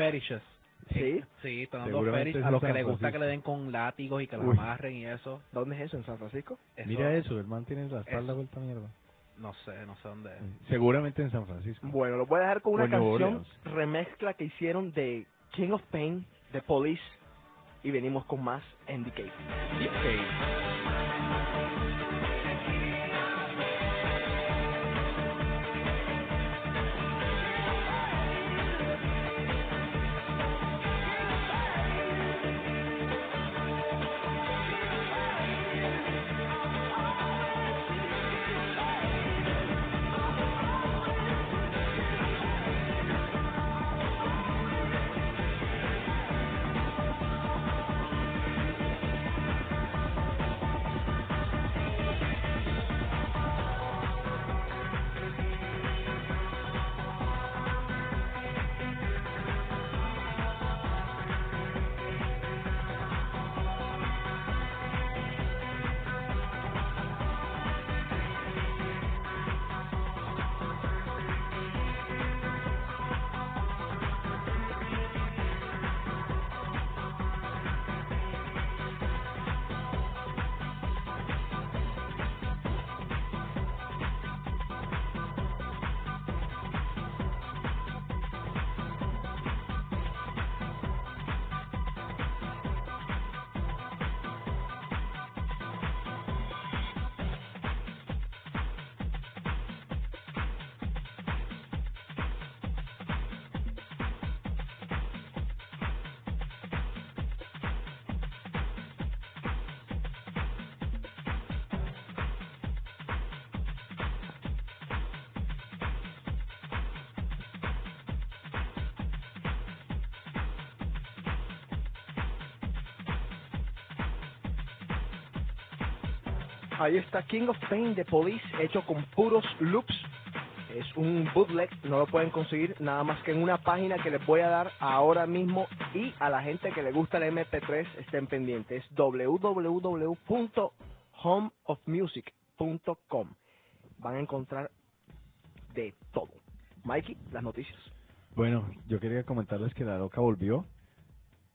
¿Sí? Sí, están dando es a los que les gusta que le den con látigos y que los Uy. amarren y eso. ¿Dónde es eso? ¿En San Francisco? Mira eso, el man tiene la espalda Eso. vuelta a mierda. No sé, no sé dónde es. Seguramente en San Francisco. Bueno, lo voy a dejar con una O New canción Orleans. remezcla que hicieron de King of Pain, de Police, y venimos con más en The Cave. Ahí está King of Pain de Police, hecho con puros loops. Es un bootleg, no lo pueden conseguir nada más que en una página que les voy a dar ahora mismo y a la gente que le gusta el MP3 estén pendientes. Es www.homeofmusic.com. Van a encontrar de todo. Mikey, las noticias. Bueno, yo quería comentarles que la loca volvió,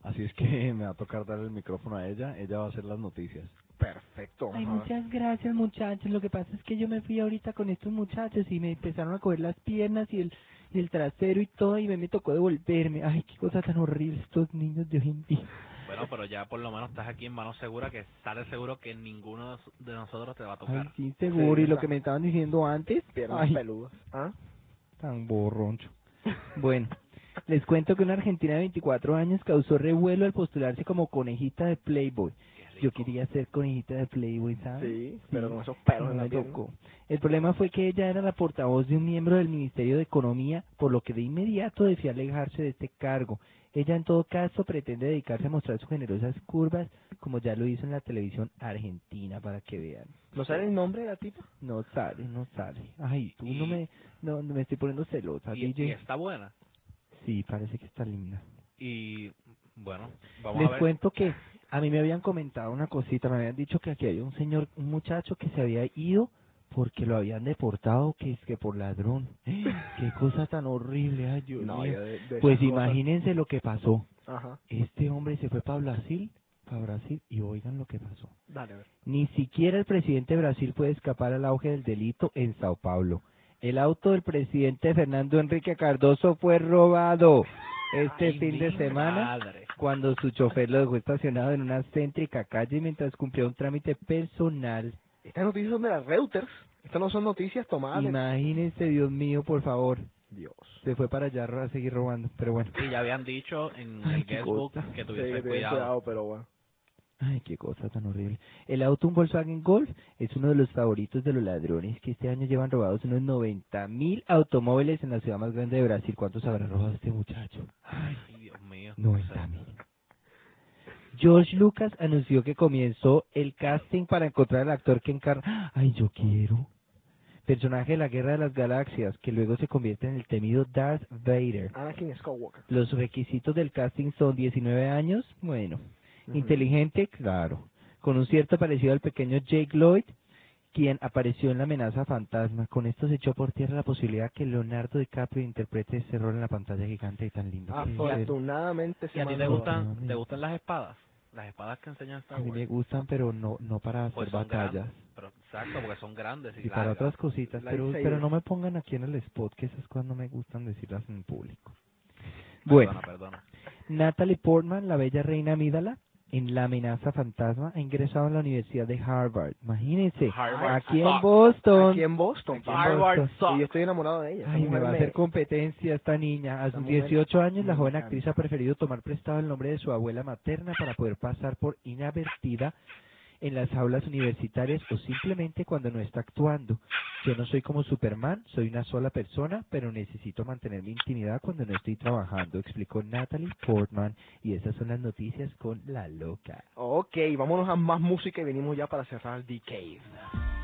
así es que me va a tocar dar el micrófono a ella, ella va a hacer las noticias. Perfecto. Ay, muchas gracias, muchachos. Lo que pasa es que yo me fui ahorita con estos muchachos y me empezaron a coger las piernas y el, y el trasero y todo, y me, me tocó devolverme. Ay, qué cosa tan horrible estos niños de hoy en día. Bueno, pero ya por lo menos estás aquí en mano segura que sales seguro que ninguno de nosotros te va a tocar. Ay, sí, seguro. y lo que me estaban diciendo antes. Piernas ay, peludas. ¿Ah? tan borroncho. Bueno, les cuento que una argentina de 24 años causó revuelo al postularse como conejita de Playboy. Yo quería ser conejita de Playboy, ¿sabes? Sí, pero con esos pelos en la pierna. tocó. El problema fue que ella era la portavoz de un miembro del Ministerio de Economía, por lo que de inmediato decía alejarse de este cargo. Ella en todo caso pretende dedicarse a mostrar sus generosas curvas, como ya lo hizo en la televisión argentina, para que vean. ¿No sale el nombre de la tipa? No sale, no sale. Ay, tú no me, no, no me estoy poniendo celosa, Y, DJ. y está buena. Sí, parece que está linda. Y bueno, vamos Les a ver. cuento que a mí me habían comentado una cosita, me habían dicho que aquí hay un señor, un muchacho que se había ido porque lo habían deportado, que es que por ladrón. Qué cosa tan horrible, ay Dios No, mío. yo de- de esas Pues imagínense lo que pasó. Ajá. Este hombre se fue para Brasil, para Brasil, y oigan lo que pasó. Dale, a ver. Ni siquiera el presidente de Brasil puede escapar al auge del delito en Sao Paulo. El auto del presidente Fernando Enrique Cardoso fue robado este Ay, fin de semana madre. cuando su chofer lo dejó estacionado en una céntrica calle mientras cumplía un trámite personal. Estas noticias son de las Reuters. Estas no son noticias tomadas. Imagínense, Dios mío, por favor. Dios. Se fue para allá a seguir robando, pero bueno. Sí, ya habían dicho en Ay, el qué guestbook que Sí, tuviese tengan cuidado. cuidado, pero bueno. Ay, qué cosa tan horrible. El auto, un Volkswagen Golf, es uno de los favoritos de los ladrones que este año llevan robados unos 90 mil automóviles en la ciudad más grande de Brasil. ¿Cuántos habrá robado este muchacho? Ay, Dios mío. 90 mil. George Lucas anunció que comenzó el casting para encontrar al actor que encarna... Ay, yo quiero. Personaje de la Guerra de las Galaxias, que luego se convierte en el temido Darth Vader. Anakin Skywalker. Los requisitos del casting son 19 años, bueno. Inteligente, claro. Con un cierto parecido al pequeño Jake Lloyd, quien apareció en La amenaza fantasma. Con esto se echó por tierra la posibilidad que Leonardo DiCaprio interprete ese rol en la pantalla gigante y tan lindo. que es. Afortunadamente ¿Y a ti te gustan, te gustan las espadas? Las espadas que enseñan Star A mí Wars. me gustan, pero no no para hacer Pues son batallas. grandes. Pero, exacto, porque son grandes y, Y para otras cositas, pero, pero no me pongan aquí en el spot, que esas cosas no me gustan decirlas en público. Perdona, Bueno, perdona. Natalie Portman, la bella reina Amídala, en La amenaza fantasma, ha ingresado a la Universidad de Harvard. Imagínense, Harvard aquí en. Boston. Aquí en Boston. Aquí en Harvard Boston. Y yo estoy enamorado de ella. Ay, me va a hacer competencia esta niña. A sus mujer 18 años, la joven actriz ha preferido tomar prestado el nombre de su abuela materna para poder pasar por inadvertida en las aulas universitarias o simplemente cuando no está actuando. Yo no soy como Superman, soy una sola persona, pero necesito mantener mi intimidad cuando no estoy trabajando, explicó Natalie Portman. Y esas son las noticias con La Loca. Ok, vámonos a más música y venimos ya para cerrar The Cave.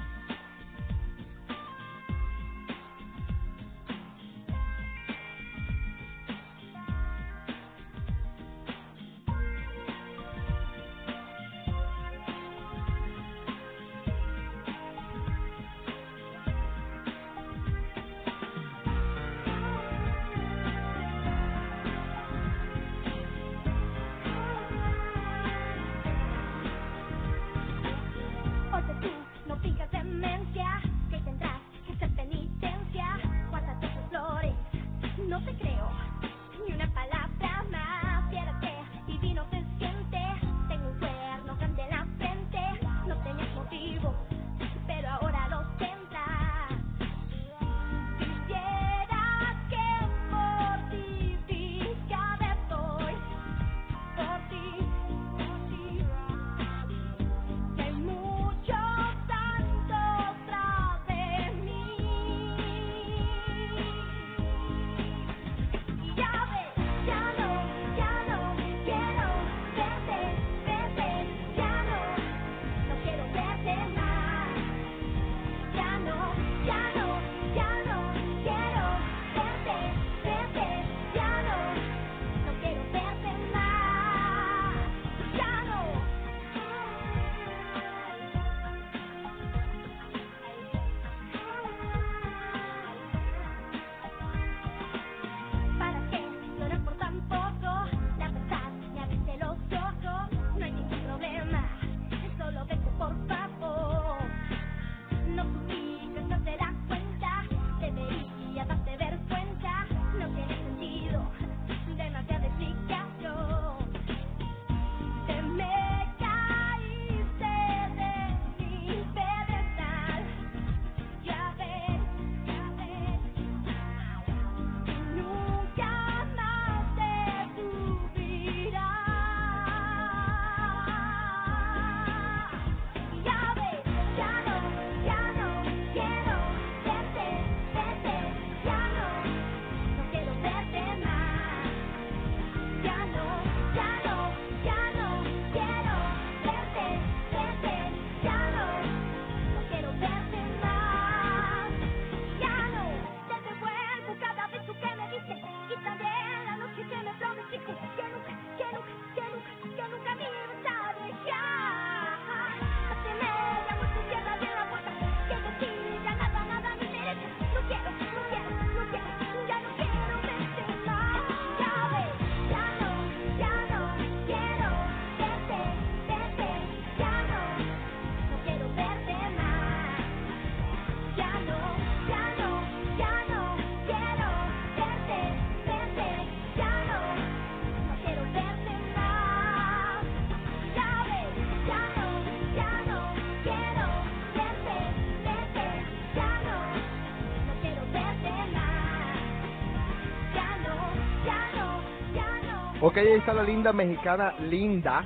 Ok, ahí está la linda mexicana Linda.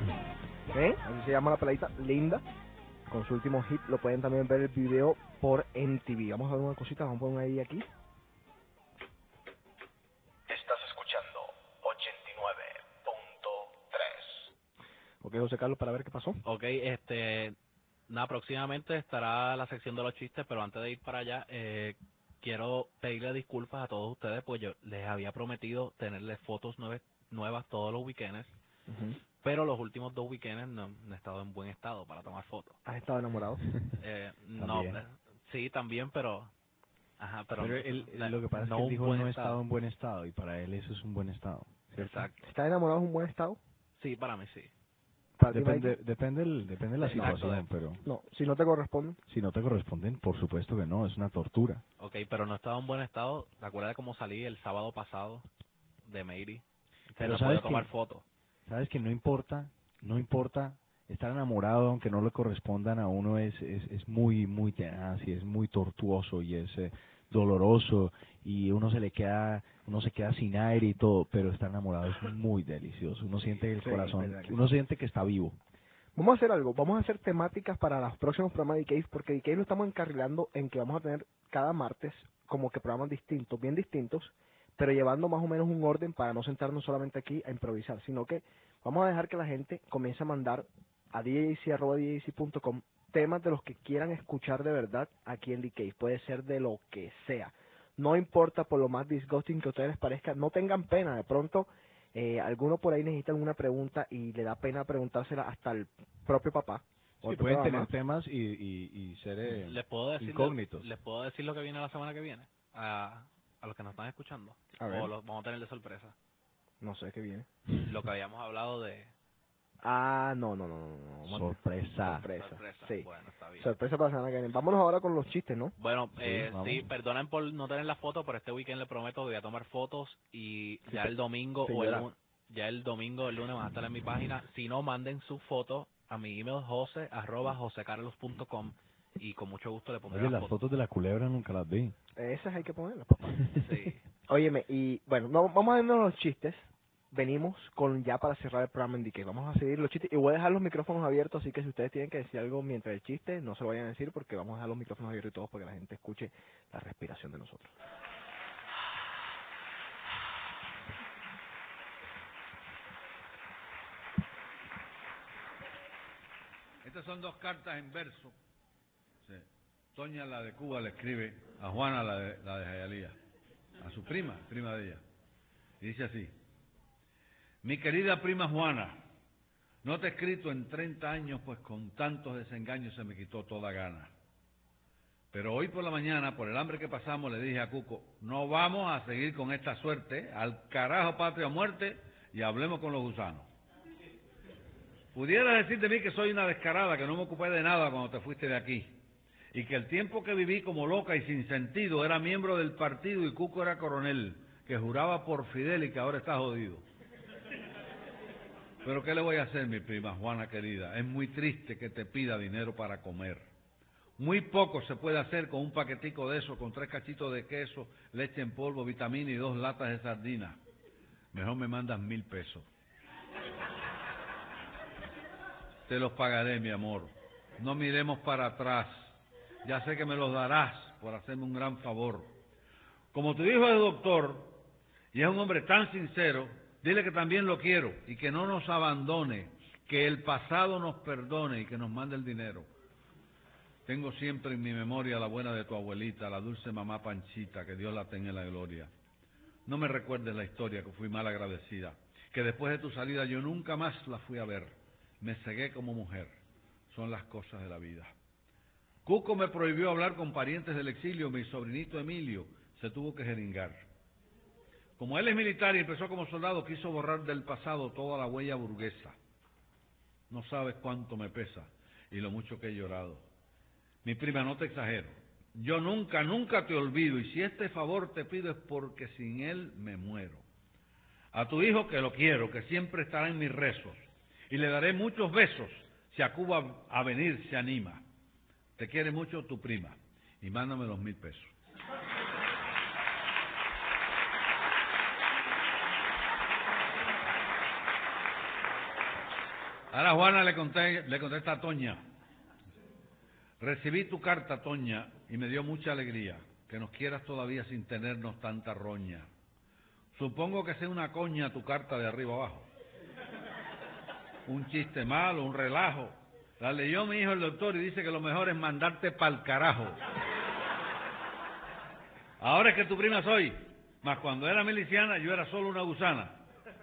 ¿Eh? Así se llama la peladita, Linda. Con su último hit. Lo pueden también ver el video por MTV. Vamos a ver una cosita, vamos a poner ahí aquí. Estás escuchando 89.3. Ok, José Carlos, para ver qué pasó. Ok, este, nada, próximamente estará la sección de los chistes, pero antes de ir para allá, eh, quiero pedirle disculpas a todos ustedes, pues yo les había prometido tenerles fotos nueve- nuevas todos los weekends, pero los últimos dos weekends no, no he estado en buen estado para tomar fotos. ¿Has estado enamorado? Eh, no, eh, sí, también, pero... Ajá, pero, Pero él- no- lo que pasa no es que él dijo no he estado. en buen estado y para él eso es un buen estado. ¿cierto? Exacto. ¿Estás enamorado en un buen estado? Sí, para mí sí. ¿Para ti, Depende, depende, el- depende de la Exacto, situación, pero No, si no te corresponde. si no te corresponden, por supuesto que no, es una tortura. Ok, pero no he estado en buen estado. ¿Te acuerdas de cómo salí el sábado pasado de Meiri? Que Pero no pude tomar que- fotos. Sabes que no importa, no importa. Estar enamorado aunque no le correspondan a uno es, es, es muy, muy tenaz y es muy tortuoso y es eh, doloroso y uno se le queda, uno se queda sin aire y todo, pero estar enamorado es muy delicioso, uno siente el Sí, corazón, uno siente que está vivo. Vamos a hacer algo, vamos a hacer temáticas para los próximos programas de Case, porque Case lo estamos encarrilando en que vamos a tener cada martes como que programas distintos, bien distintos, pero llevando más o menos un orden para no sentarnos solamente aquí a improvisar, sino que vamos a dejar que la gente comience a mandar a djc.com temas de los que quieran escuchar de verdad aquí en The Case. Puede ser de lo que sea. No importa por lo más disgusting que a ustedes les parezca, no tengan pena. De pronto, eh, alguno por ahí necesita alguna pregunta y le da pena preguntársela hasta al propio papá. o Sí, pueden mamá. tener temas y, y, y ser eh, ¿Les puedo decir incógnitos. ¿Les puedo decir lo que viene la semana que viene? A, a los que nos están escuchando. A ver. O lo vamos a tener de sorpresa. No sé qué viene. Lo que habíamos hablado de... Ah, no, no, no, no. Sorpresa. Sorpresa. Sorpresa. Sí. Bueno, está bien. Sorpresa para la semana que viene. Vámonos ahora con los chistes, ¿no? Bueno, Sí, eh, sí, perdonen por no tener las fotos, pero este weekend le prometo que voy a tomar fotos y ya el domingo o el ya el domingo o el lunes van a estar en mi página. Si no, manden sus fotos a mi email jose arroba josecarlos.com y con mucho gusto le pondré Oye, las las fotos. fotos de la culebra nunca las vi. Esas hay que ponerlas, papá. Sí. Óyeme, y bueno, no, vamos a vernos los chistes. Venimos con ya para cerrar el programa en DK. Vamos a seguir los chistes y voy a dejar los micrófonos abiertos, así que si ustedes tienen que decir algo mientras el chiste, no se lo vayan a decir porque vamos a dejar los micrófonos abiertos y todos para que la gente escuche la respiración de nosotros. Estas son dos cartas en verso. Toña, la de Cuba, le escribe a Juana, la de, la de Jayalía, a su prima, prima de ella. Y dice así, mi querida prima Juana, no te he escrito en 30 años, pues con tantos desengaños se me quitó toda gana. Pero hoy por la mañana, por el hambre que pasamos, le dije a Cuco, no vamos a seguir con esta suerte, al carajo patria muerte, y hablemos con los gusanos. Pudieras decir de mí que soy una descarada, que no me ocupé de nada cuando te fuiste de aquí. Y que el tiempo que viví como loca y sin sentido era miembro del partido y Cuco era coronel, que juraba por Fidel y que ahora está jodido. Pero ¿qué le voy a hacer, mi prima Juana querida? Es muy triste que te pida dinero para comer. Muy poco se puede hacer con un paquetico de eso, con tres cachitos de queso, leche en polvo, vitamina y dos latas de sardinas. Mejor me mandas mil pesos. Te los pagaré, mi amor. No miremos para atrás. Ya sé que me los darás por hacerme un gran favor. Como tu hijo es doctor y es un hombre tan sincero, dile que también lo quiero y que no nos abandone, que el pasado nos perdone y que nos mande el dinero. Tengo siempre en mi memoria la buena de tu abuelita, la dulce mamá Panchita, que Dios la tenga en la gloria. No me recuerdes la historia, que fui mal agradecida, que después de tu salida yo nunca más la fui a ver. Me cegué como mujer. Son las cosas de la vida. Cuco me prohibió hablar con parientes del exilio. Mi sobrinito Emilio se tuvo que jeringar. Como él es militar y empezó como soldado, quiso borrar del pasado toda la huella burguesa. No sabes cuánto me pesa y lo mucho que he llorado. Mi prima, no te exagero. Yo nunca, nunca te olvido y si este favor te pido es porque sin él me muero. A tu hijo que lo quiero, que siempre estará en mis rezos y le daré muchos besos si a Cuba a venir se anima. Te quiere mucho tu prima y mándame los mil pesos. Ahora Juana le, conté, le contesta a Toña. Recibí tu carta, Toña, y me dio mucha alegría que nos quieras todavía sin tenernos tanta roña. Supongo que sea una coña tu carta de arriba abajo. Un chiste malo, un relajo. La leyó mi hijo el doctor y dice que lo mejor es mandarte pa'l carajo. Ahora es que tu prima soy, mas cuando era miliciana yo era solo una gusana.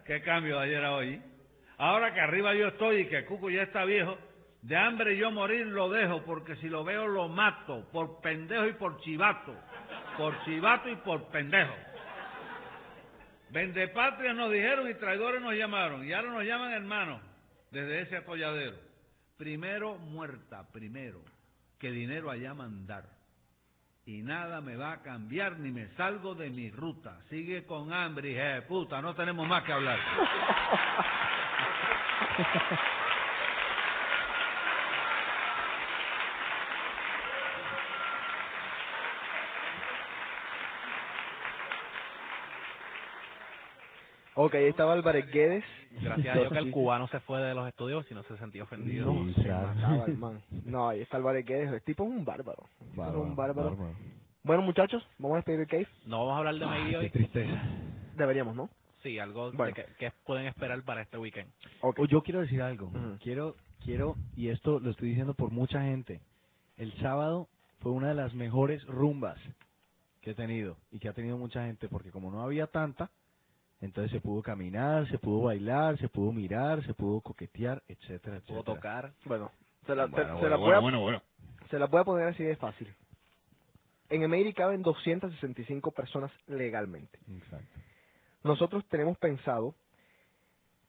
¿Qué cambio de ayer a hoy? Ahora que arriba yo estoy y que Cuco ya está viejo, de hambre yo morir lo dejo, porque si lo veo lo mato, por pendejo y por chivato, por chivato y por pendejo. Vendepatrias nos dijeron y traidores nos llamaron, y ahora nos llaman hermanos, desde ese atolladero. Primero muerta, primero, que dinero allá mandar. Y nada me va a cambiar ni me salgo de mi ruta. Sigue con hambre, hija de puta, no tenemos más que hablar. Ok, ahí estaba Álvarez Guedes. Gracias a Dios que el cubano se fue de los estudios y no se sentía ofendido. No, se mataba el man. No, ahí está Álvarez Guedes. El tipo es un bárbaro. El tipo es un bárbaro. Bueno, muchachos, vamos a despedir el cave. No vamos a hablar de Mayday hoy. tristeza. Deberíamos, ¿no? Sí, algo Bueno. de que, que pueden esperar para este weekend. O yo quiero decir algo. Quiero, quiero, y esto lo estoy diciendo por mucha gente. El sábado fue una de las mejores rumbas que he tenido y que ha tenido mucha gente, porque como no había tanta, entonces se pudo caminar, se pudo bailar, se pudo mirar, se pudo coquetear, etcétera, etcétera. Puedo tocar. Bueno, se la, Bueno, se- se bueno, la bueno, voy a, bueno, bueno. Se la voy a poner así de fácil. En Emery caben 265 personas legalmente. Exacto. Nosotros tenemos pensado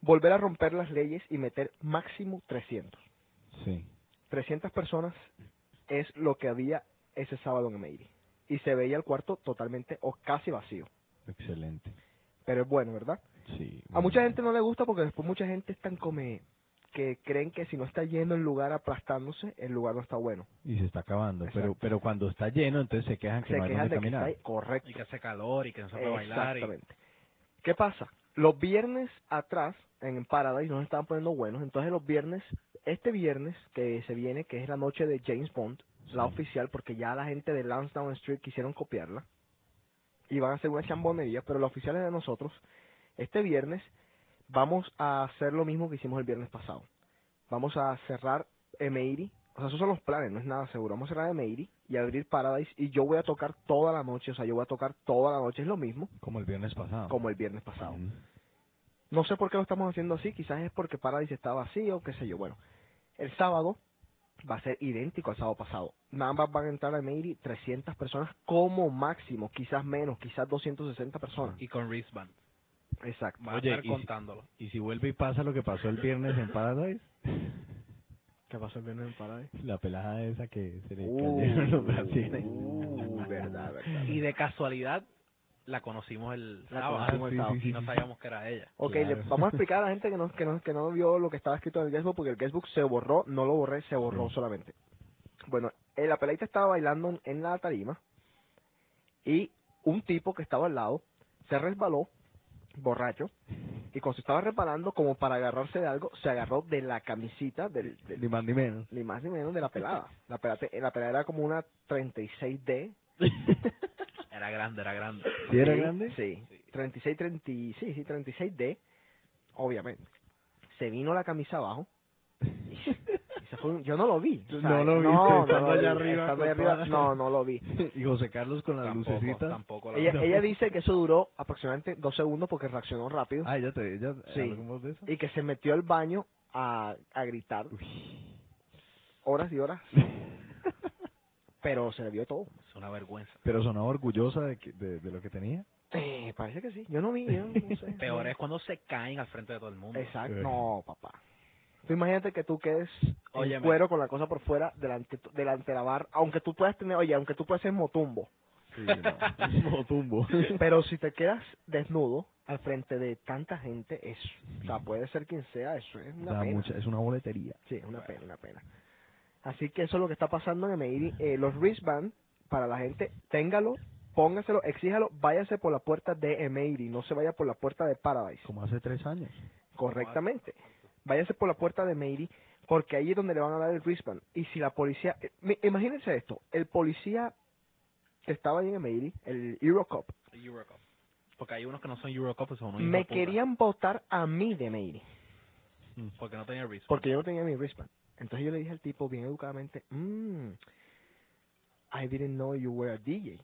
volver a romper las leyes y meter máximo 300. Sí. 300 personas es lo que había ese sábado en Emery. Y se veía el cuarto totalmente o casi vacío. Excelente. Pero es bueno, ¿verdad? Sí. A mucha gente no le gusta porque después mucha gente están como que creen que si no está lleno el lugar aplastándose, el lugar no está bueno. Y se está acabando. Pero, Exacto. pero cuando está lleno, entonces se quejan que Se no hay quejan dónde de que caminar. está ahí- correcto. Y que hace calor y que no se puede bailar. Y... Exactamente. ¿Qué pasa? Los viernes atrás, en Paradise, nos estaban poniendo buenos. Entonces los viernes, este viernes que se viene, que es la noche de James Bond, la oficial, porque ya la gente de Lansdowne Street quisieron copiarla. Y van a hacer una chambonería, pero la oficial es de nosotros. Este viernes vamos a hacer lo mismo que hicimos el viernes pasado. Vamos a cerrar Emery. O sea, esos son los planes, no es nada seguro. Vamos a cerrar Emery y abrir Paradise. Y yo voy a tocar toda la noche. O sea, yo voy a tocar toda la noche. Es lo mismo Como el viernes pasado. como el viernes pasado. No sé por qué lo estamos haciendo así, quizás es porque Paradise está vacío, qué sé yo. Bueno, el sábado va a ser idéntico al sábado pasado. Nada más van a entrar a Meiri 300 personas como máximo, quizás menos, quizás 260 personas. Y con wristband. Exacto. Van a Oye, estar y si- contándolo. ¿Y si vuelve y pasa lo que pasó el viernes en Paradise? ¿Qué pasó el viernes en Paradise? La pelada esa que se le Uh, cayeron los brasiles. uh, verdad, verdad. Y de casualidad la conocimos el La sábado. conocimos el y sábado. no sabíamos que era ella. Ok, le vamos a explicar a la gente que no, que, no, que no vio lo que estaba escrito en el guestbook, porque el guestbook se borró, no lo borré, se borró solamente. Bueno, eh, la peladita estaba bailando en- en la tarima y un tipo que estaba al lado se resbaló, borracho, y cuando se estaba resbalando, como para agarrarse de algo, se agarró de la camisita del, del- Ni más ni menos. ni más ni menos de la pelada. La pelada, la pelada era como una 36D. Era grande, era grande. ¿Sí era grande? Sí. 36, 30, sí, sí, 36D, obviamente. Se vino la camisa abajo. Y se fue un- yo no lo vi. o sea, No lo viste, no, estando lo vi, allá arriba estando con allá arriba, toda- no, no lo vi. Y José Carlos con las lucecitas. Ella, ella dice que eso duró aproximadamente dos segundos porque reaccionó rápido. Ah, ella te ella Sí. de eso. Y que se metió al baño a, a gritar. Horas y horas. Pero se le vio todo. Es una vergüenza. Pero sonaba orgullosa de, que- de, de lo que tenía. Eh, parece que sí. Yo no vi, yo no sé. Peor es cuando se caen al frente de todo el mundo. Exacto. No, papá. Tú imagínate que tú quedes en Óyeme. cuero con la cosa por fuera delante, delante de la barra, aunque tú puedas tener, oye, aunque tú puedas ser motumbo. Motumbo. Pero si te quedas desnudo al frente de tanta gente, eso, o sea, puede ser quien sea, eso es una Da pena. mucha- es una boletería. Sí, es una pena, una pena. Así que eso es lo que está pasando en Emery. Eh, los wristband, para la gente, téngalo, póngaselo, exíjalo, váyase por la puerta de Emery, no se vaya por la puerta de Paradise. Como hace tres años. Correctamente. váyase por la puerta de Meiri, porque ahí es donde le van a dar el wristband. Y si la policía, eh, imagínense esto, el policía que estaba ahí en Meiri, el Eurocop, Eurocup. Porque hay unos que no son Eurocup, son unos me querían votar a mí de Meiri, Porque no tenía reason. porque yo no tenía mi wristband. Entonces yo le dije al tipo bien educadamente, mmm, I didn't know you were a DJ.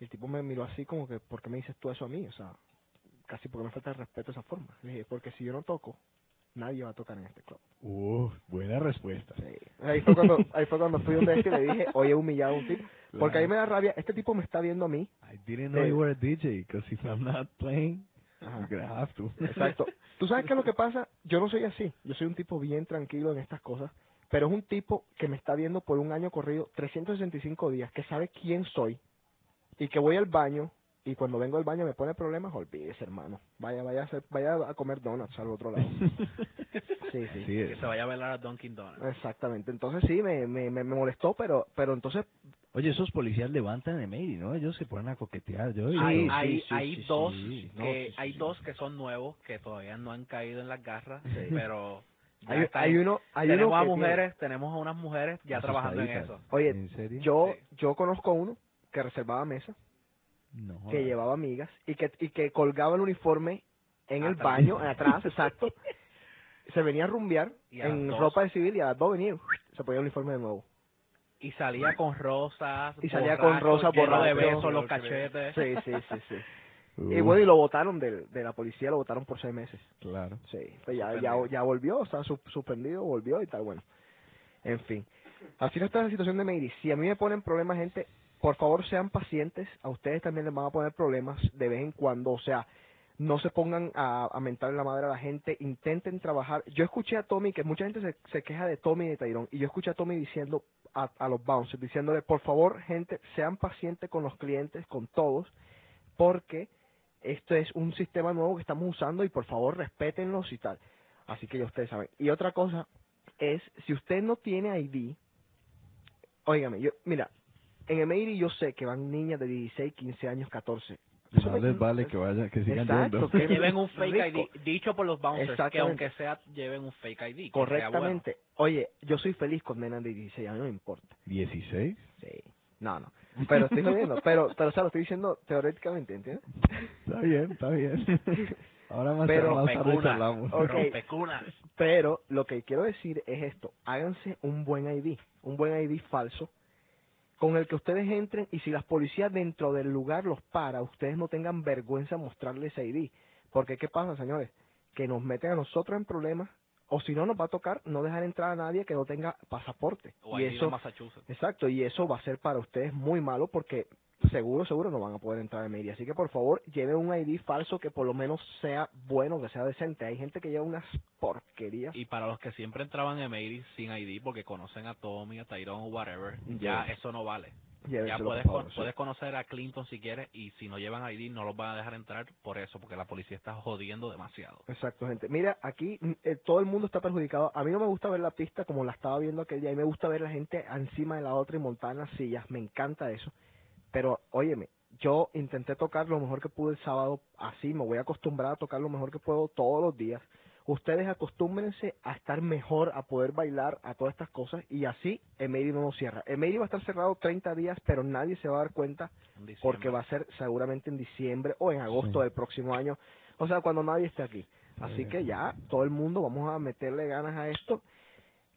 Y el tipo me miró así como que, ¿por qué me dices tú eso a mí? O sea, casi porque me falta el respeto de esa forma. Le dije, porque si yo no toco, nadie va a tocar en este club. Uh, buena respuesta. Ahí fue cuando, ahí fue cuando fui donde este y le dije, oye, he humillado a un tipo. Porque ahí me da rabia, este tipo me está viendo a mí. I didn't know Eh, you were a DJ, because if I'm not playing, Ajá. Exacto. ¿Tú sabes qué es lo que pasa? Yo no soy así. Yo soy un tipo bien tranquilo en estas cosas. Pero es un tipo que me está viendo por un año corrido, 365 días, que sabe quién soy y que voy al baño y cuando vengo al baño me pone problemas, olvídese, hermano. Vaya, vaya a, hacer- vaya a comer donuts al otro lado. Sí, sí. Que se vaya a bailar a Dunkin' Donuts. Exactamente. Entonces sí, me, me, me me molestó, pero pero entonces Oye, esos policías levantan de Mary, ¿no? Ellos se ponen a coquetear. Yo hay hay, Sí, hay sí, dos. No, que hay sí. dos que son nuevos que todavía no han caído en las garras Sí. pero Hay- hay uno- hay tenemos uno a tiene- mujeres tenemos a unas mujeres ya trabajando en eso Oye, ¿En serio? yo yo conozco a uno que reservaba mesa, No. que llevaba amigas y que y que colgaba el uniforme en el baño, atrás, exacto. Se venía a rumbear Y a las en dos. ropa de civil y a las dos venía se ponía el uniforme de nuevo. y salía con rosas Y salía con borracho, rosas lleno de borracho. besos los cachetes Sí, sí, sí, sí. Uh, Y bueno, y lo votaron del- de, la policía, lo votaron por seis meses. Claro. Sí, pues ya, ya, ya volvió, o sea, su- suspendido, volvió y tal, bueno. En fin. Así no está la situación de Meiri. Si a mí me ponen problemas, gente, por favor sean pacientes. A ustedes también les van a poner problemas de vez en cuando. O sea, no se pongan a, a mentarle la madre a la gente. Intenten trabajar. Yo escuché a Tommy, que mucha gente se, se queja de Tommy y de Tyrone. Y yo escuché a Tommy diciendo a, a los bouncers, diciéndole, por favor, gente, sean pacientes con los clientes, con todos, porque esto es un sistema nuevo que estamos usando y por favor respétenlos y tal. Así que ya ustedes saben. Y otra cosa es, si usted no tiene ID, óigame, yo, mira, en el Meiri yo sé que van niñas de 16, 15 años, 14. Eso me- les vale que vayan, que sigan Exacto, yendo. que- lleven un fake rico. ID dicho por los bouncers que aunque sea lleven un fake ID Correctamente. Oye, yo soy feliz con nenas de 16 años, no me importa. ¿16? Sí. No, no. Pero estoy jodiendo. pero, pero, o sea, lo estoy diciendo teóricamente, ¿entiendes? Está bien, está bien. Ahora más, Pero- más. Pero lo que quiero decir es esto, háganse un buen ID, un buen ID falso, con el que ustedes entren y si las policías dentro del lugar los para, ustedes no tengan vergüenza mostrarles ese ID. Porque ¿qué pasa, señores? Que nos meten a nosotros en problemas, o si no nos va a tocar no dejar entrar a nadie que no tenga pasaporte. o y eso, Massachusetts exacto, y eso va a ser para ustedes muy malo porque seguro, seguro no van a poder entrar a Media. Así que por favor, lleven un ID falso que por lo menos sea bueno, que sea decente. Hay gente que lleva unas porquerías. y para los que siempre entraban en Mary sin ID porque conocen a Tommy, a Tyrone o whatever, ya eso no vale. Ya puedes, con- puedes conocer a Clinton si quieres y si no llevan ID no los van a dejar entrar por eso, porque la policía está jodiendo demasiado. Exacto, gente. Mira, aquí mm, eh, todo el mundo está perjudicado. A mí no me gusta ver la pista como la estaba viendo aquel día. Mí me gusta ver la gente encima de la otra y montada en las sillas. Me encanta eso. Pero, óyeme, yo intenté tocar lo mejor que pude el sábado. Así me voy a acostumbrar a tocar lo mejor que puedo todos los días. Ustedes acostúmbrense a estar mejor, a poder bailar, a todas estas cosas. Y así, Emery no nos cierra. Emery va a estar cerrado 30 días, pero nadie se va a dar cuenta porque va a ser seguramente en diciembre o en agosto Sí. del próximo año, o sea, cuando nadie esté aquí. Así Sí. que ya, todo el mundo vamos a meterle ganas a esto.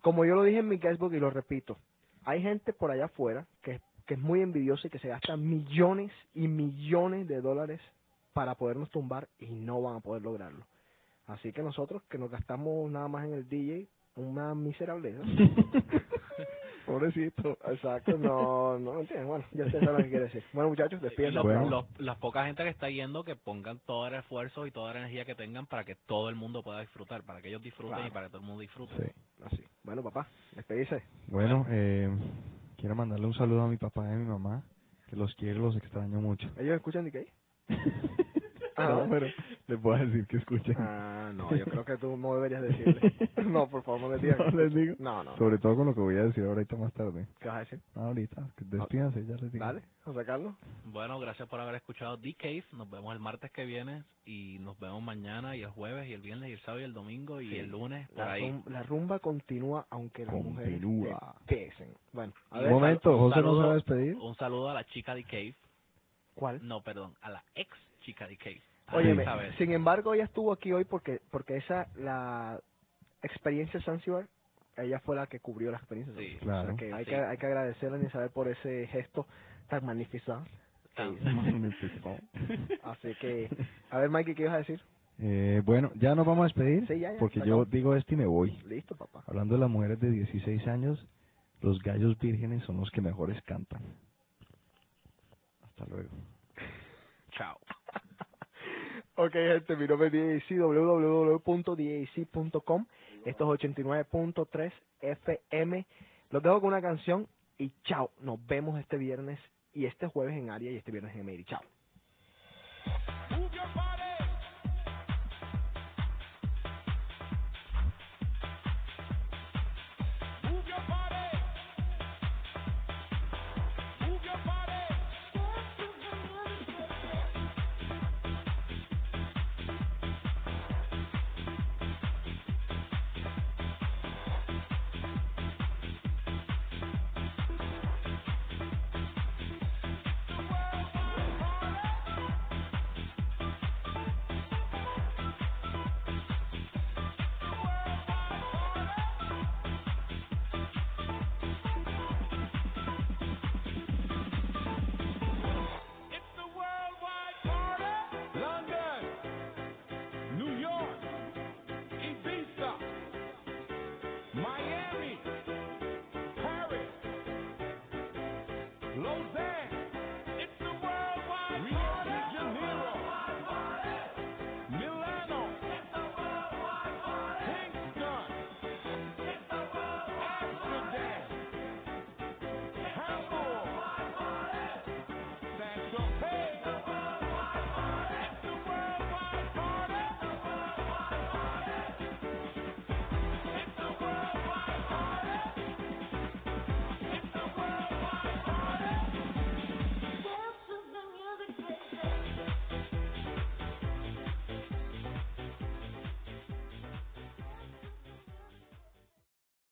Como yo lo dije en mi Facebook y lo repito, hay gente por allá afuera que, que es muy envidiosa y que se gasta millones y millones de dólares para podernos tumbar y no van a poder lograrlo. Así que nosotros que nos gastamos nada más en el DJ, una miserableza. Pobrecito. Exacto, no, no entienden. Bueno, ya ustedes saben lo que quiere decir. Bueno, muchachos, despídense. los- Bueno. los- las poca gente que está yendo que pongan todo el esfuerzo y toda la energía que tengan para que todo el mundo pueda disfrutar, para que ellos disfruten Claro. y para que todo el mundo disfrute. Sí. Así. Bueno, papá, despídese. Bueno, eh, quiero mandarle un saludo a mi papá y a mi mamá, que los quiero y los extraño mucho. ¿Ellos escuchan de qué? No, Ah, pero Le puedo decir que escuchen. Ah, no, yo creo que tú no deberías decirle. no, por favor, no les digas. No les digo. No, no. Sobre todo con lo que voy a decir ahorita más tarde. ¿Qué vas a decir? Ahorita, despídanse, ya les digo. Dale, José Carlos. Bueno, gracias por haber escuchado The Cave. Nos vemos el martes que viene y nos vemos mañana y el jueves y el viernes y el sábado y el domingo y Sí. el lunes por La, ahí. rum- la rumba continúa aunque las mujeres Continúa. empiecen. Bueno, a Un ver. momento, Un José no se saludo- va a despedir. Un saludo a la chica de Cave. ¿Cuál? No, perdón, a la ex chica de Cave. Óyeme, sin embargo, ella estuvo aquí hoy porque porque esa, la experiencia Zanzibar, ella fue la que cubrió la experiencia Sí, Zanzibar. O sea, claro. que hay, que hay que agradecerle a Isabel por ese gesto tan magnífico. que hizo. Así que, a ver, Mikey, ¿qué ibas a decir? Eh, bueno, ya nos vamos a despedir. Sí, ya, ya, porque yo digo esto y me voy. Listo, papá. Hablando de las mujeres de 16 años, los gallos vírgenes son los que mejores cantan. Hasta luego. Chao. Ok, gente, mi nombre es DAC, www.dac.com. Esto es 89.3 FM. Los dejo con una canción y chao. Nos vemos este viernes y este jueves en Aria y este viernes en Mary. Chao.